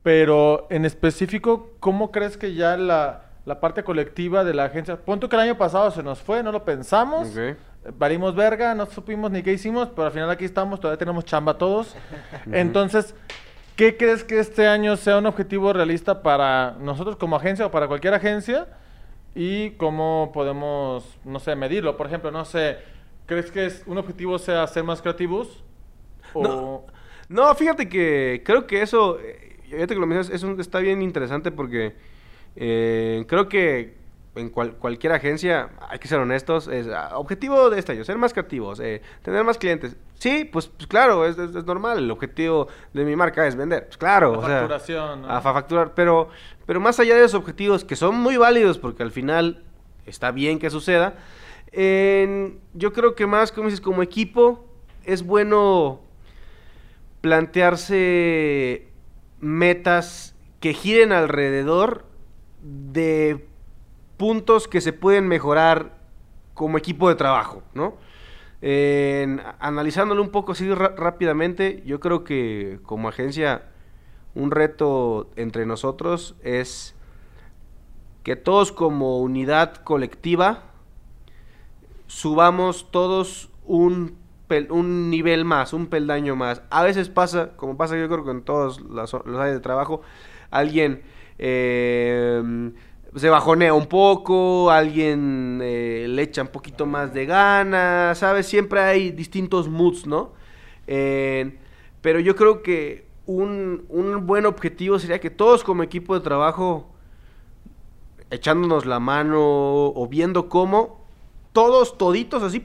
Pero en específico, ¿cómo crees que ya la, la parte colectiva de la agencia... Punto que el año pasado se nos fue, no lo pensamos. Ok. eh, Valimos verga, no supimos ni qué hicimos, pero al final aquí estamos, todavía tenemos chamba todos. Entonces, ¿qué crees que este año sea un objetivo realista para nosotros como agencia o para cualquier agencia? ¿Y cómo podemos, no sé, medirlo? Por ejemplo, no sé, ¿crees que es, un objetivo sea ser más creativos? O... No. No, fíjate que creo que eso, eh, ahorita que lo mencionas, es un- está bien interesante porque eh, creo que en cual- cualquier agencia, hay que ser honestos, es ah, objetivo de este año, ser más creativos, eh, tener más clientes. Sí, pues, pues claro, es, es- es normal, el objetivo de mi marca es vender, pues claro. O sea, facturación, ¿no? a fa- facturar, pero, pero más allá de esos objetivos que son muy válidos porque al final está bien que suceda, en- yo creo que más, como dices, como equipo es bueno plantearse metas que giren alrededor de puntos que se pueden mejorar como equipo de trabajo, ¿no? Analizándolo un poco así rápidamente, yo creo que como agencia un reto entre nosotros es que todos como unidad colectiva subamos todos un, un nivel más, un peldaño más. A veces pasa, como pasa yo creo que en todos las, las áreas de trabajo, alguien eh, se bajonea un poco, alguien eh, le echa un poquito más de ganas, ¿sabes? Siempre hay distintos moods, ¿no? Eh, pero yo creo que un, un buen objetivo sería que todos como equipo de trabajo echándonos la mano o viendo cómo todos toditos así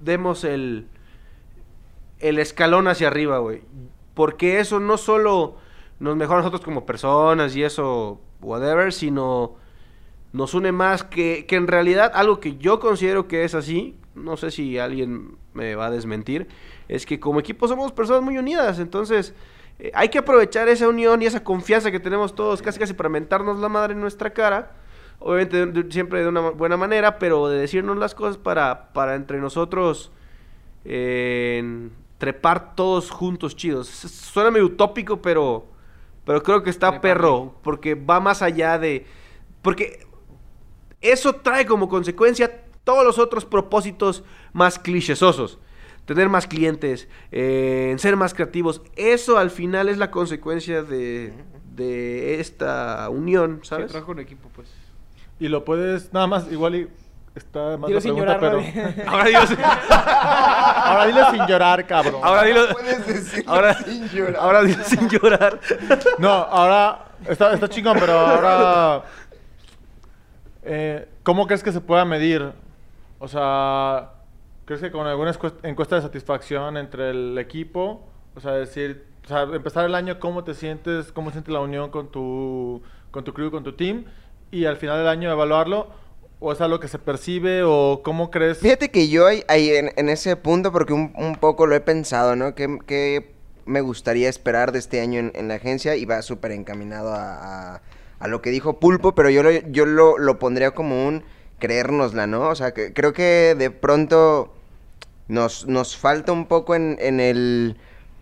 demos el el escalón hacia arriba, güey. Porque eso no solo nos mejora a nosotros como personas y eso whatever, sino nos une más que, que en realidad algo que yo considero que es así, no sé si alguien me va a desmentir, es que como equipo somos personas muy unidas, entonces eh, hay que aprovechar esa unión y esa confianza que tenemos todos casi casi para mentarnos la madre en nuestra cara, obviamente siempre de una buena manera, pero de decirnos las cosas para, para entre nosotros eh, trepar todos juntos chidos. Suena medio utópico, pero, pero creo que está perro, porque va más allá de... Porque eso trae como consecuencia todos los otros propósitos más clichesosos. Tener más clientes, eh, ser más creativos. Eso al final es la consecuencia de, de esta unión, Sí, ¿sabes? trabajo en equipo, pues. Y lo puedes, nada más, igual y está más Dilo la sin pregunta, llorar, pero... Ahora digo, Ahora dile sin llorar, cabrón. ahora dilo, Puedes ahora, sin llorar. ahora dilo sin llorar. No, ahora está, está chingón, pero ahora. eh, ¿Cómo crees que se pueda medir? O sea, ¿crees que con alguna encuesta de satisfacción entre el equipo? O sea, decir, o sea, empezar el año, ¿cómo te sientes? ¿Cómo sientes la unión con tu, con tu crew, con tu team? Y al final del año evaluarlo. ¿O es algo que se percibe? ¿O cómo crees? Fíjate que yo ahí, ahí en, ese punto, porque un, un poco lo he pensado, ¿no? ¿Qué, qué me gustaría esperar de este año en, en la agencia? Y va súper encaminado a, a- a lo que dijo Pulpo, pero yo, lo, yo lo, lo pondría como un creérnosla, ¿no? O sea, que creo que de pronto nos, nos falta un poco en, en el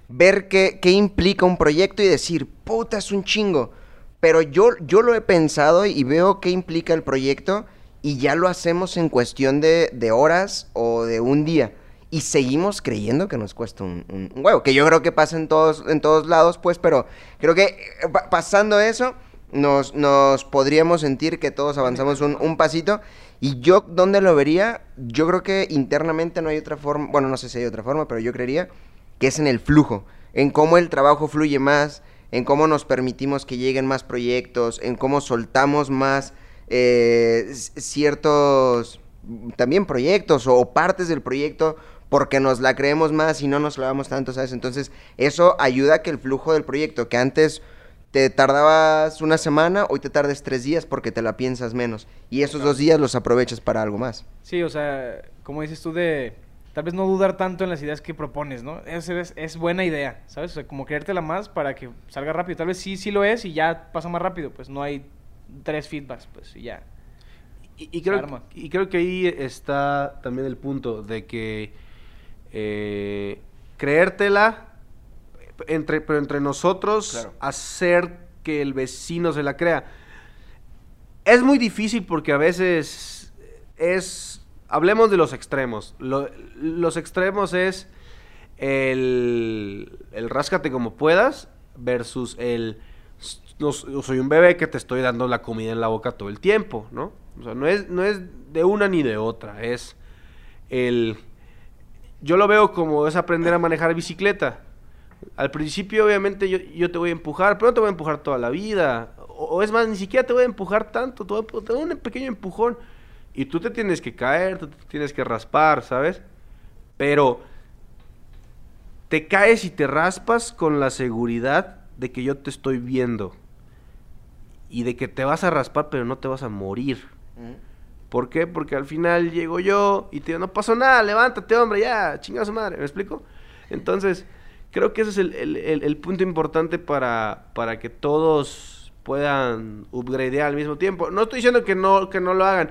ver qué, qué implica un proyecto y decir, puta, es un chingo. Pero yo, yo lo he pensado y veo qué implica el proyecto y ya lo hacemos en cuestión de, de horas o de un día. Y seguimos creyendo que nos cuesta un, un- un huevo. Que yo creo que pasa en todos, en todos lados, pues, pero creo que eh, pa- pasando eso, nos, nos podríamos sentir que todos avanzamos un, un pasito. Y yo, ¿dónde lo vería? Yo creo que internamente no hay otra forma, bueno, no sé si hay otra forma, pero yo creería que es en el flujo, en cómo el trabajo fluye más, en cómo nos permitimos que lleguen más proyectos, en cómo soltamos más eh, ciertos también proyectos o partes del proyecto porque nos la creemos más y no nos clavamos tanto, ¿sabes? Entonces, eso ayuda a que el flujo del proyecto, que antes te tardabas una semana, hoy te tardes tres días porque te la piensas menos. Y esos dos días los aprovechas para algo más. Sí, o sea, como dices tú de tal vez no dudar tanto en las ideas que propones, ¿no? Es, es, es buena idea, ¿sabes? O sea, como creértela más para que salga rápido. Tal vez sí, sí lo es y ya pasa más rápido, pues no hay tres feedbacks, pues y ya. Y, y creo, Arma. y creo que ahí está también el punto de que eh, creértela, entre, pero entre nosotros, Claro. hacer que el vecino se la crea. Es muy difícil porque a veces es... Hablemos de los extremos. Lo- los extremos es el, el ráscate como puedas versus el... soy un bebé que te estoy dando la comida en la boca todo el tiempo, ¿no? O sea, no es, no es de una ni de otra, es el... Yo lo veo como es aprender a manejar bicicleta. Al principio, obviamente, yo, yo te voy a empujar, pero no te voy a empujar toda la vida. O, es más, ni siquiera te voy a empujar tanto, te voy a un pequeño empujón. Y tú te tienes que caer, tú te tienes que raspar, ¿sabes? Pero te caes y te raspas con la seguridad de que yo te estoy viendo. Y de que te vas a raspar, pero no te vas a morir. ¿Por qué? Porque al final llego yo y te digo, no pasó nada, levántate, hombre, ya, chingada su madre, ¿me explico? Entonces, creo que ese es el, el- el- el punto importante para, para que todos puedan upgradear al mismo tiempo. No estoy diciendo que no, que no lo hagan,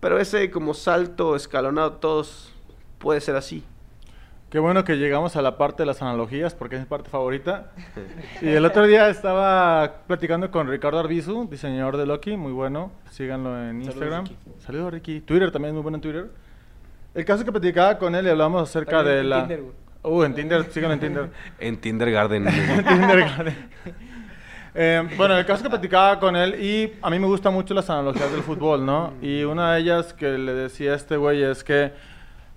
pero ese como salto escalonado, todos puede ser así. Qué bueno que llegamos a la parte de las analogías, porque es mi parte favorita. Y el otro día estaba platicando con Ricardo Arbizu, diseñador de Loki, muy bueno. Síganlo en Saludos, Instagram. Ricky. Saludos, Ricky. Twitter también, muy bueno en Twitter. El caso es que platicaba con él y hablamos acerca También de en la... Tinder. Uh, en Tinder, síganlo en Tinder. En Tindergarden. Kindergarten. Eh, bueno, el caso es que platicaba con él y a mí me gustan mucho las analogías del fútbol, ¿no? Y una de ellas que le decía a este güey es que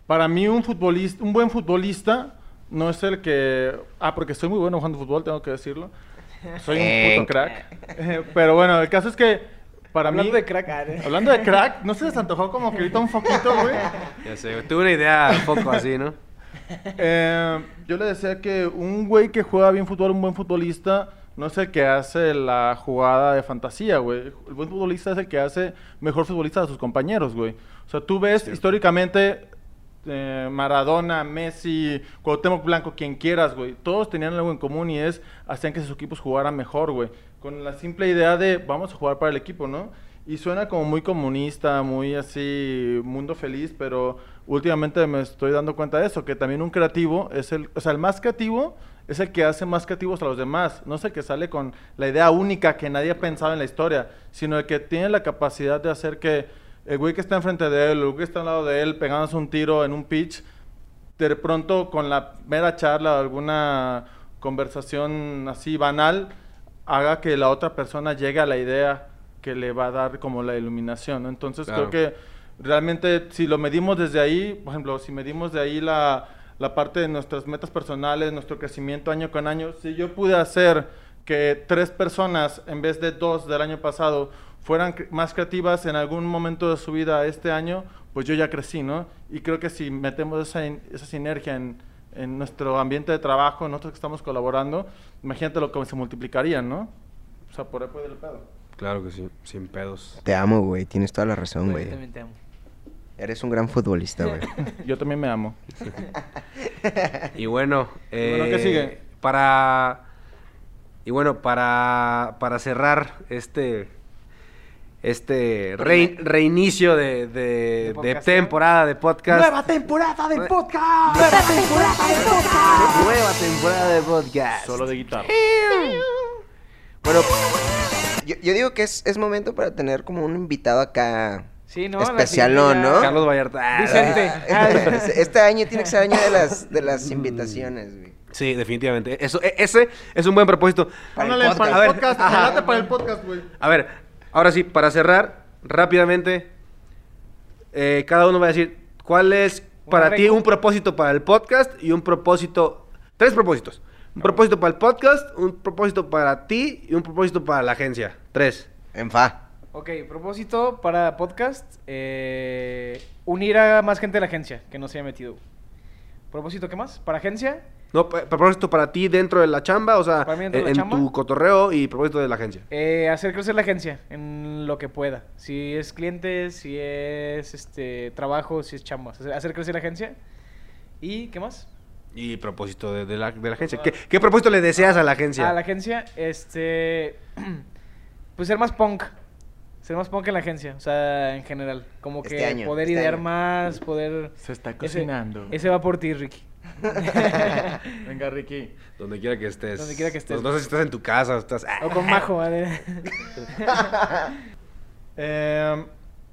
para mí un futbolista, un buen futbolista no es el que... Ah, porque soy muy bueno jugando fútbol, tengo que decirlo. Soy un Eh. puto crack. Eh, pero bueno, el caso es que para Hablando mí... de crack, ah, ¿eh? Hablando de crack, ¿no se les antojó como que ahorita un foquito, güey? ya sé, tuve una idea un poco así, ¿no? Eh, yo le decía que un güey que juega bien fútbol, un buen futbolista, no es el que hace la jugada de fantasía, güey. El buen futbolista es el que hace mejor futbolista a sus compañeros, güey. O sea, tú ves históricamente eh, Maradona, Messi, Cuauhtémoc Blanco, quien quieras, güey. Todos tenían algo en común y es hacían que sus equipos jugaran mejor, güey. Con la simple idea de vamos a jugar para el equipo, ¿no? Y suena como muy comunista, muy así, mundo feliz, pero últimamente me estoy dando cuenta de eso, que también un creativo es el, o sea, el más creativo es el que hace más creativos a los demás, no es el que sale con la idea única que nadie ha pensado en la historia, sino el que tiene la capacidad de hacer que el güey que está enfrente de él, el güey que está al lado de él, pegándose un tiro en un pitch, de pronto con la mera charla o alguna conversación así banal, haga que la otra persona llegue a la idea que le va a dar como la iluminación. ¿no? Entonces Claro. creo que realmente si lo medimos desde ahí, por ejemplo, si medimos de ahí la, la parte de nuestras metas personales, nuestro crecimiento año con año, si yo pude hacer que tres personas en vez de dos del año pasado fueran cre- más creativas en algún momento de su vida este año, pues yo ya crecí, ¿no? Y creo que si metemos esa, esa sinergia en, en nuestro ambiente de trabajo, nosotros que estamos colaborando, imagínate lo que se multiplicarían, ¿no? O sea, por ahí puede ir el pedo. Claro que sí, sin pedos. Te amo, güey. Tienes toda la razón, Yo güey. también te amo. Eres un gran futbolista, güey. Yo también me amo. Y bueno, Y bueno, ¿qué eh, sigue? Para. Y bueno, para, para cerrar este. Este rein- reinicio de, de, De de temporada de podcast. ¡Nueva temporada del Nue- podcast! ¡Nueva temporada del podcast! Nueva temporada de podcast. Solo de guitarra. Bueno, yo, yo digo que es, es momento para tener como un invitado acá. Sí, ¿no? La Especial, siguiente ¿no? Carlos Vallarta. Vicente. Ah, Este año tiene que ser año de las, de las invitaciones, güey. Sí, definitivamente. Eso, e- ese es un buen propósito. Para el podcast. para A el podcast. ajá. para el podcast, güey. A ver, ahora sí, para cerrar, rápidamente, eh, cada uno va a decir cuál es para ti un propósito para el podcast y un propósito, tres propósitos. Un propósito para el podcast, un propósito para ti y un propósito para la agencia. Tres. En fa. Ok, propósito para podcast, eh, unir a más gente de la agencia que no se haya metido. Propósito, ¿qué más? Para agencia, No, propósito para ti dentro de la chamba, o sea, en, en chamba. tu cotorreo y propósito de la agencia. eh, hacer crecer la agencia en lo que pueda. Si es clientes, si es este trabajo, si es chamba. Hacer, hacer crecer la agencia. ¿Y qué más? Y propósito de, de la, de la agencia. ¿Qué, qué propósito le deseas a la agencia? A la agencia, este. Pues ser más punk. Ser más punk en la agencia, o sea, en general. Como que Este año, poder este idear año. más, poder. Se está Ese- cocinando. Ese, va por ti, Ricky. Venga, Ricky. Donde quiera que estés. Donde quiera que estés. No, no sé si estás en tu casa o estás... o con Majo, ¿vale? Eh,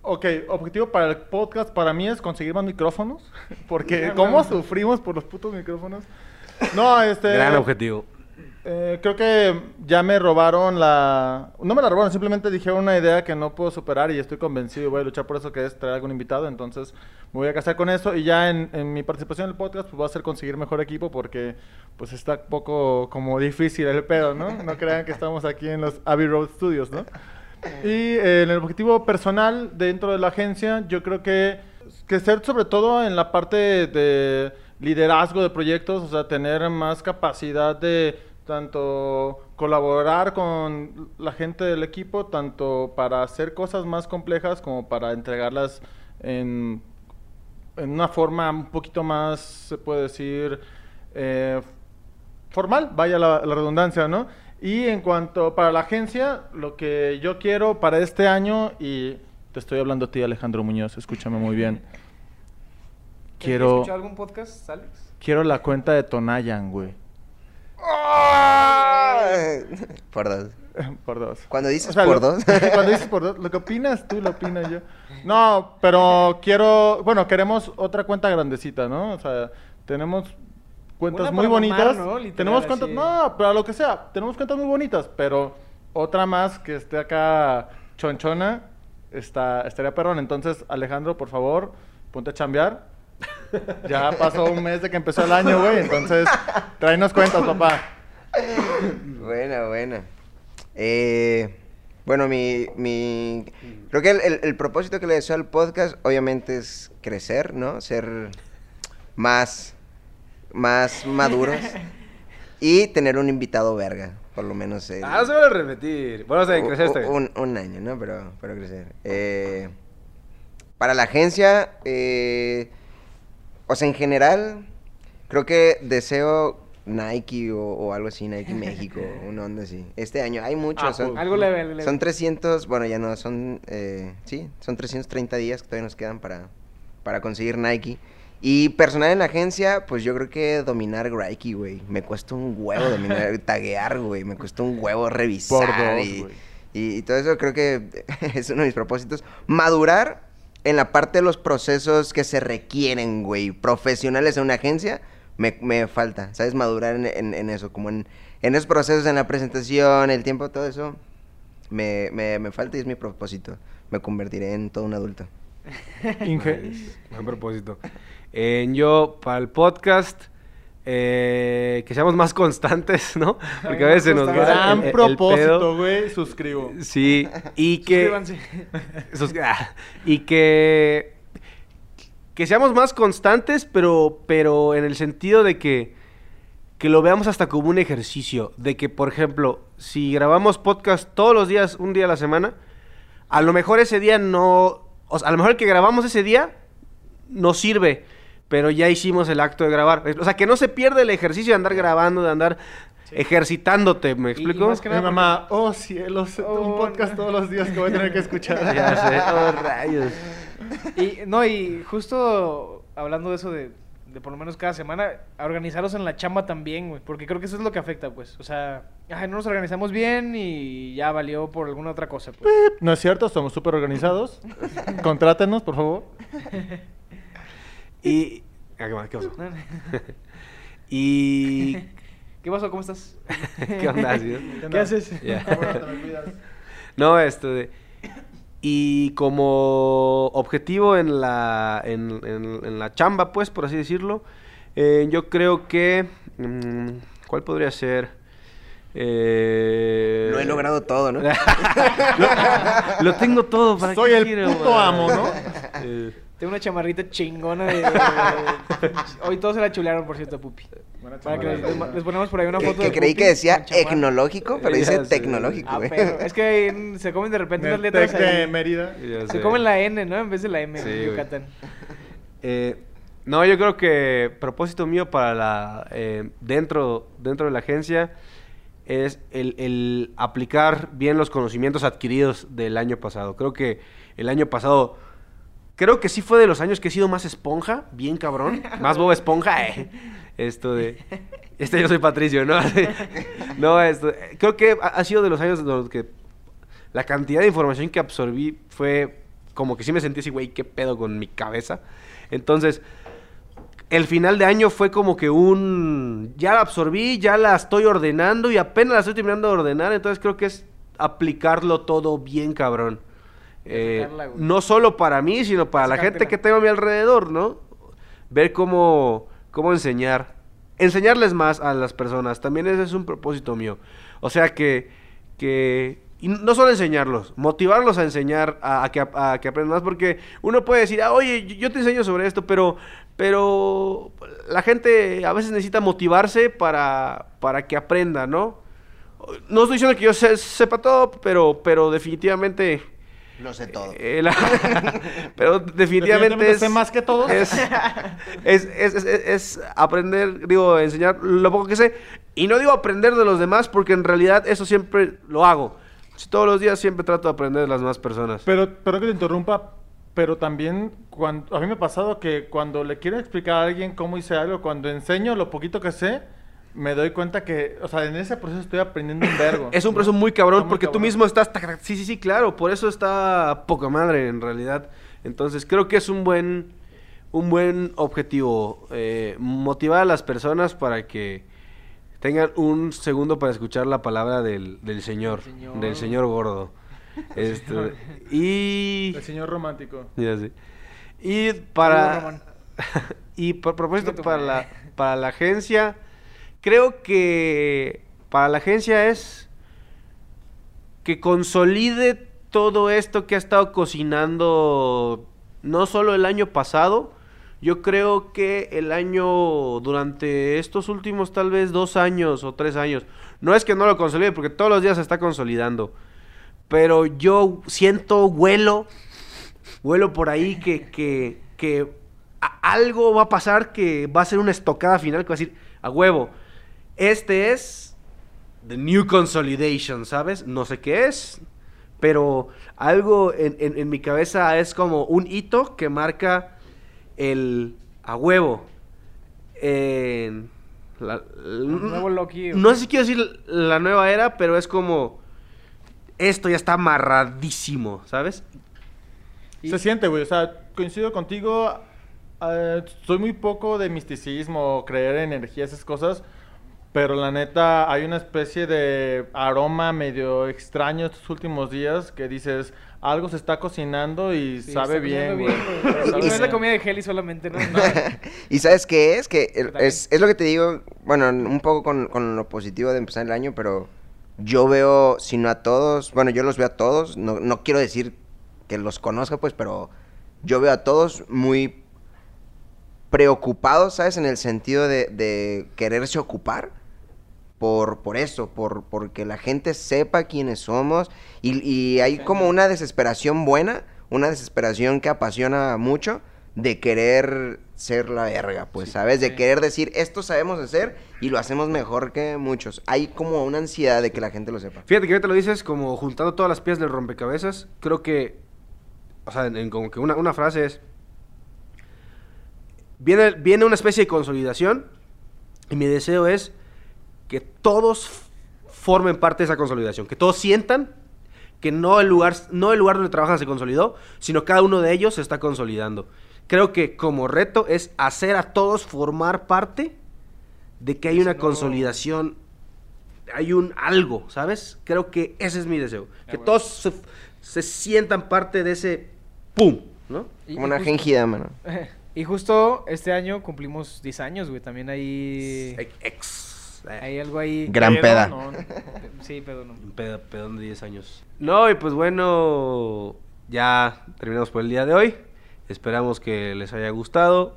ok, objetivo para el podcast para mí es conseguir más micrófonos. Porque, ¿cómo sufrimos por los putos micrófonos? No, este. Gran objetivo. Eh, creo que ya me robaron la. No me la robaron, simplemente dijeron una idea que no puedo superar y estoy convencido y voy a luchar por eso, que es traer algún invitado. Entonces me voy a casar con eso y ya en, en mi participación en el podcast pues va a ser conseguir mejor equipo porque pues está poco como difícil el pedo, ¿no? No crean que estamos aquí en los Abbey Road Studios, ¿no? Y eh, en el objetivo personal dentro de la agencia, yo creo que crecer sobre todo en la parte de liderazgo de proyectos, o sea, tener más capacidad de tanto colaborar con la gente del equipo, tanto para hacer cosas más complejas como para entregarlas en, en una forma un poquito más, se puede decir, eh, formal, vaya la, la redundancia, ¿no? Y en cuanto para la agencia, lo que yo quiero para este año, y te estoy hablando a ti, Alejandro Muñoz, escúchame muy bien. Quiero, ¿Escuchado algún podcast, Alex? quiero la cuenta de Tonayan, güey. Por dos. por dos. Cuando dices O sea, por lo- dos. cuando dices por dos, lo que opinas tú, lo opino yo. No, pero quiero, bueno, queremos otra cuenta grandecita, ¿no? O sea, tenemos cuentas muy bonitas. ¿no? Literal, tenemos cuentas, así. no, pero lo que sea, tenemos cuentas muy bonitas, pero otra más que esté acá chonchona, está, estaría perrón. Entonces, Alejandro, por favor, ponte a chambear. Ya pasó un mes de que empezó el año, güey, entonces, tráenos cuentas, papá. Buena, buena. Eh, bueno, mi, mi... Creo que el, el- el propósito que le deseo al podcast, obviamente, es crecer, ¿no? Ser más, más maduros. Y tener un invitado verga, por lo menos. el- Ah, no se vuelve a repetir. Bueno, o sea, crecer está un, un año, ¿no? Pero, pero crecer. Eh, para la agencia, eh, o sea, en general, creo que deseo Nike o, o algo así, Nike México, una onda así. Este año hay muchos, Ah, son, pues. Algo leve, leve. son 300, bueno, ya no, son, eh, sí, son 330 días que todavía nos quedan para, para conseguir Nike. Y personal en la agencia, pues yo creo que dominar Nike, güey. Me cuesta un huevo dominar, taguear, güey. Me cuesta un huevo revisar. Por dos, y, güey. y, y todo eso creo que es uno de mis propósitos. Madurar en la parte de los procesos que se requieren, güey. Profesionales en una agencia, me, me falta, ¿sabes? Madurar en, en- en eso, como en, en esos procesos, en la presentación, el tiempo, todo eso. Me, me, me falta y es mi propósito. Me convertiré en todo un adulto. Inge. Buen propósito. Eh, yo, para el podcast, eh, que seamos más constantes, ¿no? Porque a veces se nos va el- Gran el- el propósito, güey, suscribo. Sí, y que... Suscríbanse. Sus- ah, y que que seamos más constantes, pero pero en el sentido de que que lo veamos hasta como un ejercicio, de que por ejemplo, si grabamos podcast todos los días, un día a la semana, a lo mejor ese día no, o sea, a lo mejor el que grabamos ese día no sirve, pero ya hicimos el acto de grabar. O sea, que no se pierde el ejercicio de andar grabando, de andar ejercitándote, ¿me Y- y explico? más que Mi mamá, oh cielos, un Oh, podcast no. todos los días que voy a tener que escuchar. Ya sé, oh, rayos. Y, no, y justo hablando de eso de, de por lo menos cada semana, a organizarlos en la chamba también, güey. Porque creo que eso es lo que afecta, pues. O sea, ay, no nos organizamos bien y ya valió por alguna otra cosa, pues. No es cierto, somos súper organizados. Contrátenos, por favor. Y. ah, ¿Qué más? ¿Qué pasó? y. ¿Qué pasó? ¿Cómo estás? ¿Qué onda? ¿Qué haces? No, esto de. Y como objetivo en la, en, en- en la chamba, pues, por así decirlo, eh, yo creo que... mm, ¿Cuál podría ser? Eh, Lo he logrado todo, ¿no? lo, lo tengo todo. ¿para Soy qué el quiero, puto amo, ¿no? Eh, Tengo una chamarrita chingona de... Hoy todos se la chulearon, por cierto, Pupi. Buena Para que les, les ponemos por ahí una foto que de creí Pupi que decía etnológico, pero dice tecnológico, Ah, güey. pero es que en- se comen de repente el letras Tec de ahí. Mérida. Se sé. comen la N, ¿no? En vez de la M Sí. Yucatán. Eh, no, yo creo que propósito mío para la eh, dentro dentro de la agencia es el, el aplicar bien los conocimientos adquiridos del año pasado. Creo que el año pasado creo que sí fue de los años que he sido más esponja, bien cabrón, más boba esponja. eh. Esto de este yo soy Patricio, ¿no? no, esto creo que ha, sido de los años en los que la cantidad de información que absorbí fue como que sí me sentí así, güey, qué pedo con mi cabeza. Entonces, el final de año fue como que un... Ya la absorbí, ya la estoy ordenando y apenas la estoy terminando de ordenar, entonces creo que es aplicarlo todo bien cabrón. Eh, no solo para mí, sino para la gente que tengo a mi alrededor, ¿no? Ver cómo, cómo enseñar. Enseñarles más a las personas. También ese es un propósito mío. O sea que... que y no solo enseñarlos, motivarlos a enseñar, a, a que, a que aprendan más, porque uno puede decir, ah, oye, yo- yo te enseño sobre esto, pero, pero la gente a veces necesita motivarse para, para que aprenda, ¿no? No estoy diciendo que yo se- sepa todo, pero, pero definitivamente... Lo sé todo. eh, la- pero definitivamente, es, sé más que todos. Es, es, es- es- es aprender, digo, enseñar lo poco que sé. Y no digo aprender de los demás, porque en realidad eso siempre lo hago. Si todos los días siempre trato de aprender de las demás personas. Pero, pero que te interrumpa, pero también cuando, a mí me ha pasado que cuando le quiero explicar a alguien cómo hice algo, cuando enseño lo poquito que sé, me doy cuenta que, o sea, en ese proceso estoy aprendiendo un vergo. Es un proceso muy cabrón muy porque tú mismo estás... Sí, sí, sí, claro. Por eso está poca madre en realidad. Entonces creo que es un buen, un buen objetivo. eh, motivar a las personas para que tengan un segundo para escuchar la palabra del, del señor, Del señor. Del señor gordo. Este, y... El señor romántico. Ya sé. Y para... Y por propósito para la, para la agencia, creo que para la agencia es que consolide todo esto que ha estado cocinando no solo el año pasado, yo creo que el año durante estos últimos tal vez dos años o tres años, no es que no lo consolide porque todos los días se está consolidando, pero yo siento, huelo, huelo por ahí que, que, que algo va a pasar que va a ser una estocada final que va a decir, a huevo, este es The New Consolidation, ¿sabes? No sé qué es, pero algo en, en- en mi cabeza es como un hito que marca el a huevo. en la- Un nuevo Loki, ¿o no sé si quiero decir la nueva era, pero es como esto ya está amarradísimo, ¿sabes? Y- Se siente, güey. O sea, coincido contigo. eh, soy muy poco de misticismo, creer en energías, esas cosas. Pero la neta, hay una especie de aroma medio extraño estos últimos días que dices, algo se está cocinando y Sí, sabe bien, güey. No es la comida de Heli solamente, ¿no? ¿Y sabes qué es? Que es, es lo que te digo, bueno, un poco con, con lo positivo de empezar el año, pero yo veo, si no a todos, bueno, yo los veo a todos, no, no quiero decir que los conozca, pues, pero yo veo a todos muy preocupados, ¿sabes? En el sentido de, de quererse ocupar por, por eso, por porque la gente sepa quiénes somos y, y hay como una desesperación buena, una desesperación que apasiona mucho de querer ser la verga, pues, ¿sabes? De sí. querer decir, esto sabemos hacer y lo hacemos mejor que muchos. Hay como una ansiedad de que la gente lo sepa. Fíjate que ahorita lo dices como juntando todas las piezas del rompecabezas. Creo que, o sea, en, en como que una, una frase es, viene, viene una especie de consolidación y mi deseo es que todos formen parte de esa consolidación, que todos sientan que no el lugar, no el lugar donde trabajan se consolidó, sino cada uno de ellos se está consolidando. Creo que como reto es hacer a todos formar parte de que hay una no- consolidación, hay un algo, ¿sabes? Creo que ese es mi deseo. Que bueno. todos se, se sientan parte de ese ¡pum! ¿No? Y- Como y una justo- gengida, mano. Y justo este año cumplimos 10 años, güey. También ahí... Ex. Eh, Hay algo ahí. Gran Pero peda. no, no. Sí, pero no. un peda- pedón de 10 años. No, y pues bueno, ya terminamos por el día de hoy. Esperamos que les haya gustado.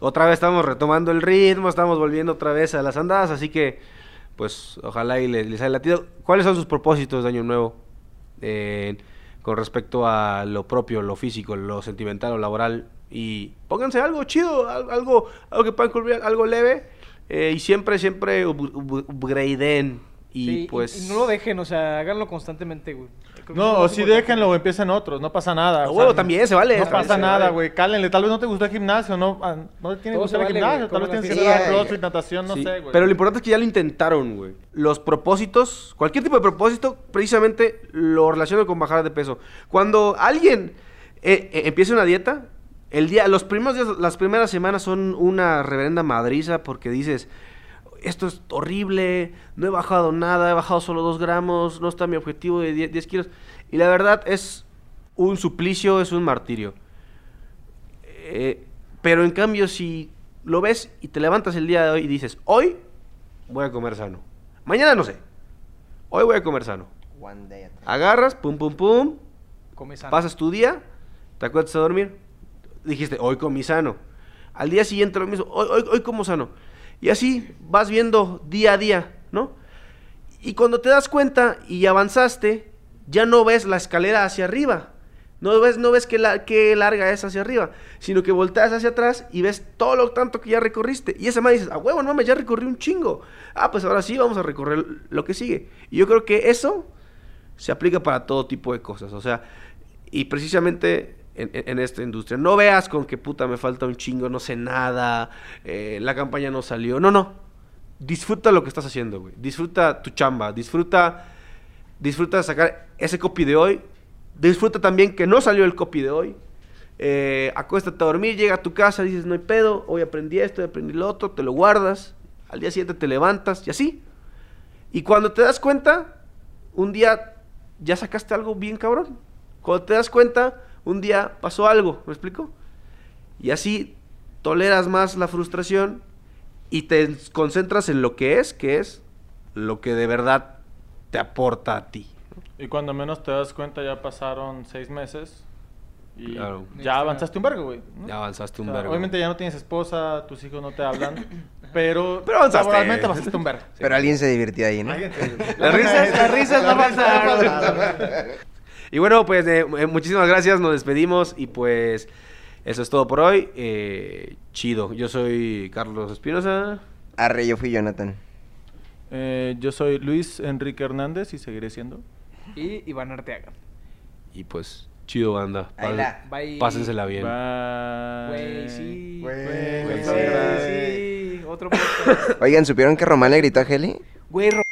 Otra vez estamos retomando el ritmo, estamos volviendo otra vez a las andadas, así que pues ojalá y les, les haya latido. ¿Cuáles son sus propósitos de año nuevo? Eh, con respecto a lo propio, lo físico, lo sentimental, lo laboral. Y pónganse algo chido, al- algo, algo que puedan cumplir, algo leve. Eh, y siempre, siempre up- up- upgradeen. Y Sí, pues... y no lo dejen, o sea, háganlo constantemente, güey. No, o si importante. déjenlo o empiecen otros, no pasa nada. A o huevo, sea, también se vale. No pasa nada, vale. güey. Cálenle, tal vez no te gustó el gimnasio, no, ah, no tiene que gustar el gimnasio, tal vez tienes que hacer Sí, crossfit, natación, no Sí, sé, güey. Pero lo importante es que ya lo intentaron, güey. Los propósitos, cualquier tipo de propósito, precisamente lo relaciono con bajar de peso. Cuando alguien eh, eh, empieza una dieta, el día, los primeros días, las primeras semanas son una reverenda madriza porque dices, esto es horrible, no he bajado nada, he bajado solo dos gramos, no está mi objetivo de 10, 10 kilos. Y la verdad es un suplicio, es un martirio. Eh, pero en cambio, si lo ves y te levantas el día de hoy y dices, hoy voy a comer sano. Mañana no sé. Hoy voy a comer sano. One day at a time. Agarras, pum, pum, pum, Come sano. pasas tu día, te acuestas a dormir, dijiste, hoy comí sano. Al día siguiente lo mismo, hoy, hoy, hoy como sano. Y así vas viendo día a día, ¿no? Y cuando te das cuenta y avanzaste, ya no ves la escalera hacia arriba. No ves, no ves qué, la, qué larga es hacia arriba, sino que volteas hacia atrás y ves todo lo tanto que ya recorriste. Y esa madre dices, a huevo, no mames, ya recorrí un chingo. Ah, pues ahora sí vamos a recorrer lo que sigue. Y yo creo que eso se aplica para todo tipo de cosas. O sea, y precisamente en, en- esta industria. No veas con que puta me falta un chingo, no sé nada, eh, la campaña no salió. No, no. Disfruta lo que estás haciendo, güey. Disfruta tu chamba, disfruta, disfruta sacar ese copy de hoy. Disfruta también que no salió el copy de hoy. Eh, acuéstate a dormir, llega a tu casa, dices, no hay pedo, hoy aprendí esto, hoy aprendí lo otro, te lo guardas, al día siguiente te levantas y así. Y cuando te das cuenta, un día ya sacaste algo bien cabrón. Cuando te das cuenta, un día pasó algo, ¿me explico? Y así toleras más la frustración y te concentras en lo que es, que es lo que de verdad te aporta a ti. Y cuando menos te das cuenta ya pasaron seis meses y Claro. ya avanzaste un vergo, güey. ¿no? Ya avanzaste un O sea, vergo. Obviamente ya no tienes esposa, tus hijos no te hablan, pero, Pero avanzaste. laboralmente avanzaste un vergo. Pero alguien se divirtió ahí, ¿no? Las risas, las risas no pasaron. Y bueno, pues eh, eh, muchísimas gracias, nos despedimos y pues eso es todo por hoy. Eh, chido, yo soy Carlos Espinosa. Arre, yo fui Jonathan. Eh, yo soy Luis Enrique Hernández y seguiré siendo. Y Iván Arteaga. Y pues, chido banda. La. Bye. Pásensela bien. Bye. Güey, sí. Güey, sí. sí. Otro. Oigan, ¿supieron que Román le gritó a Heli? Güey, Ro-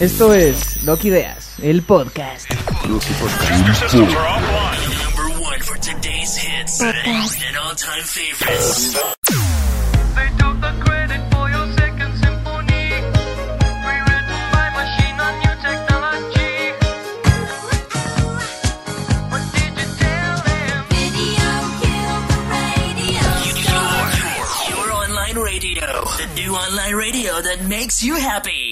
Esto es Loki Ideas, el podcast. New online radio that makes you happy.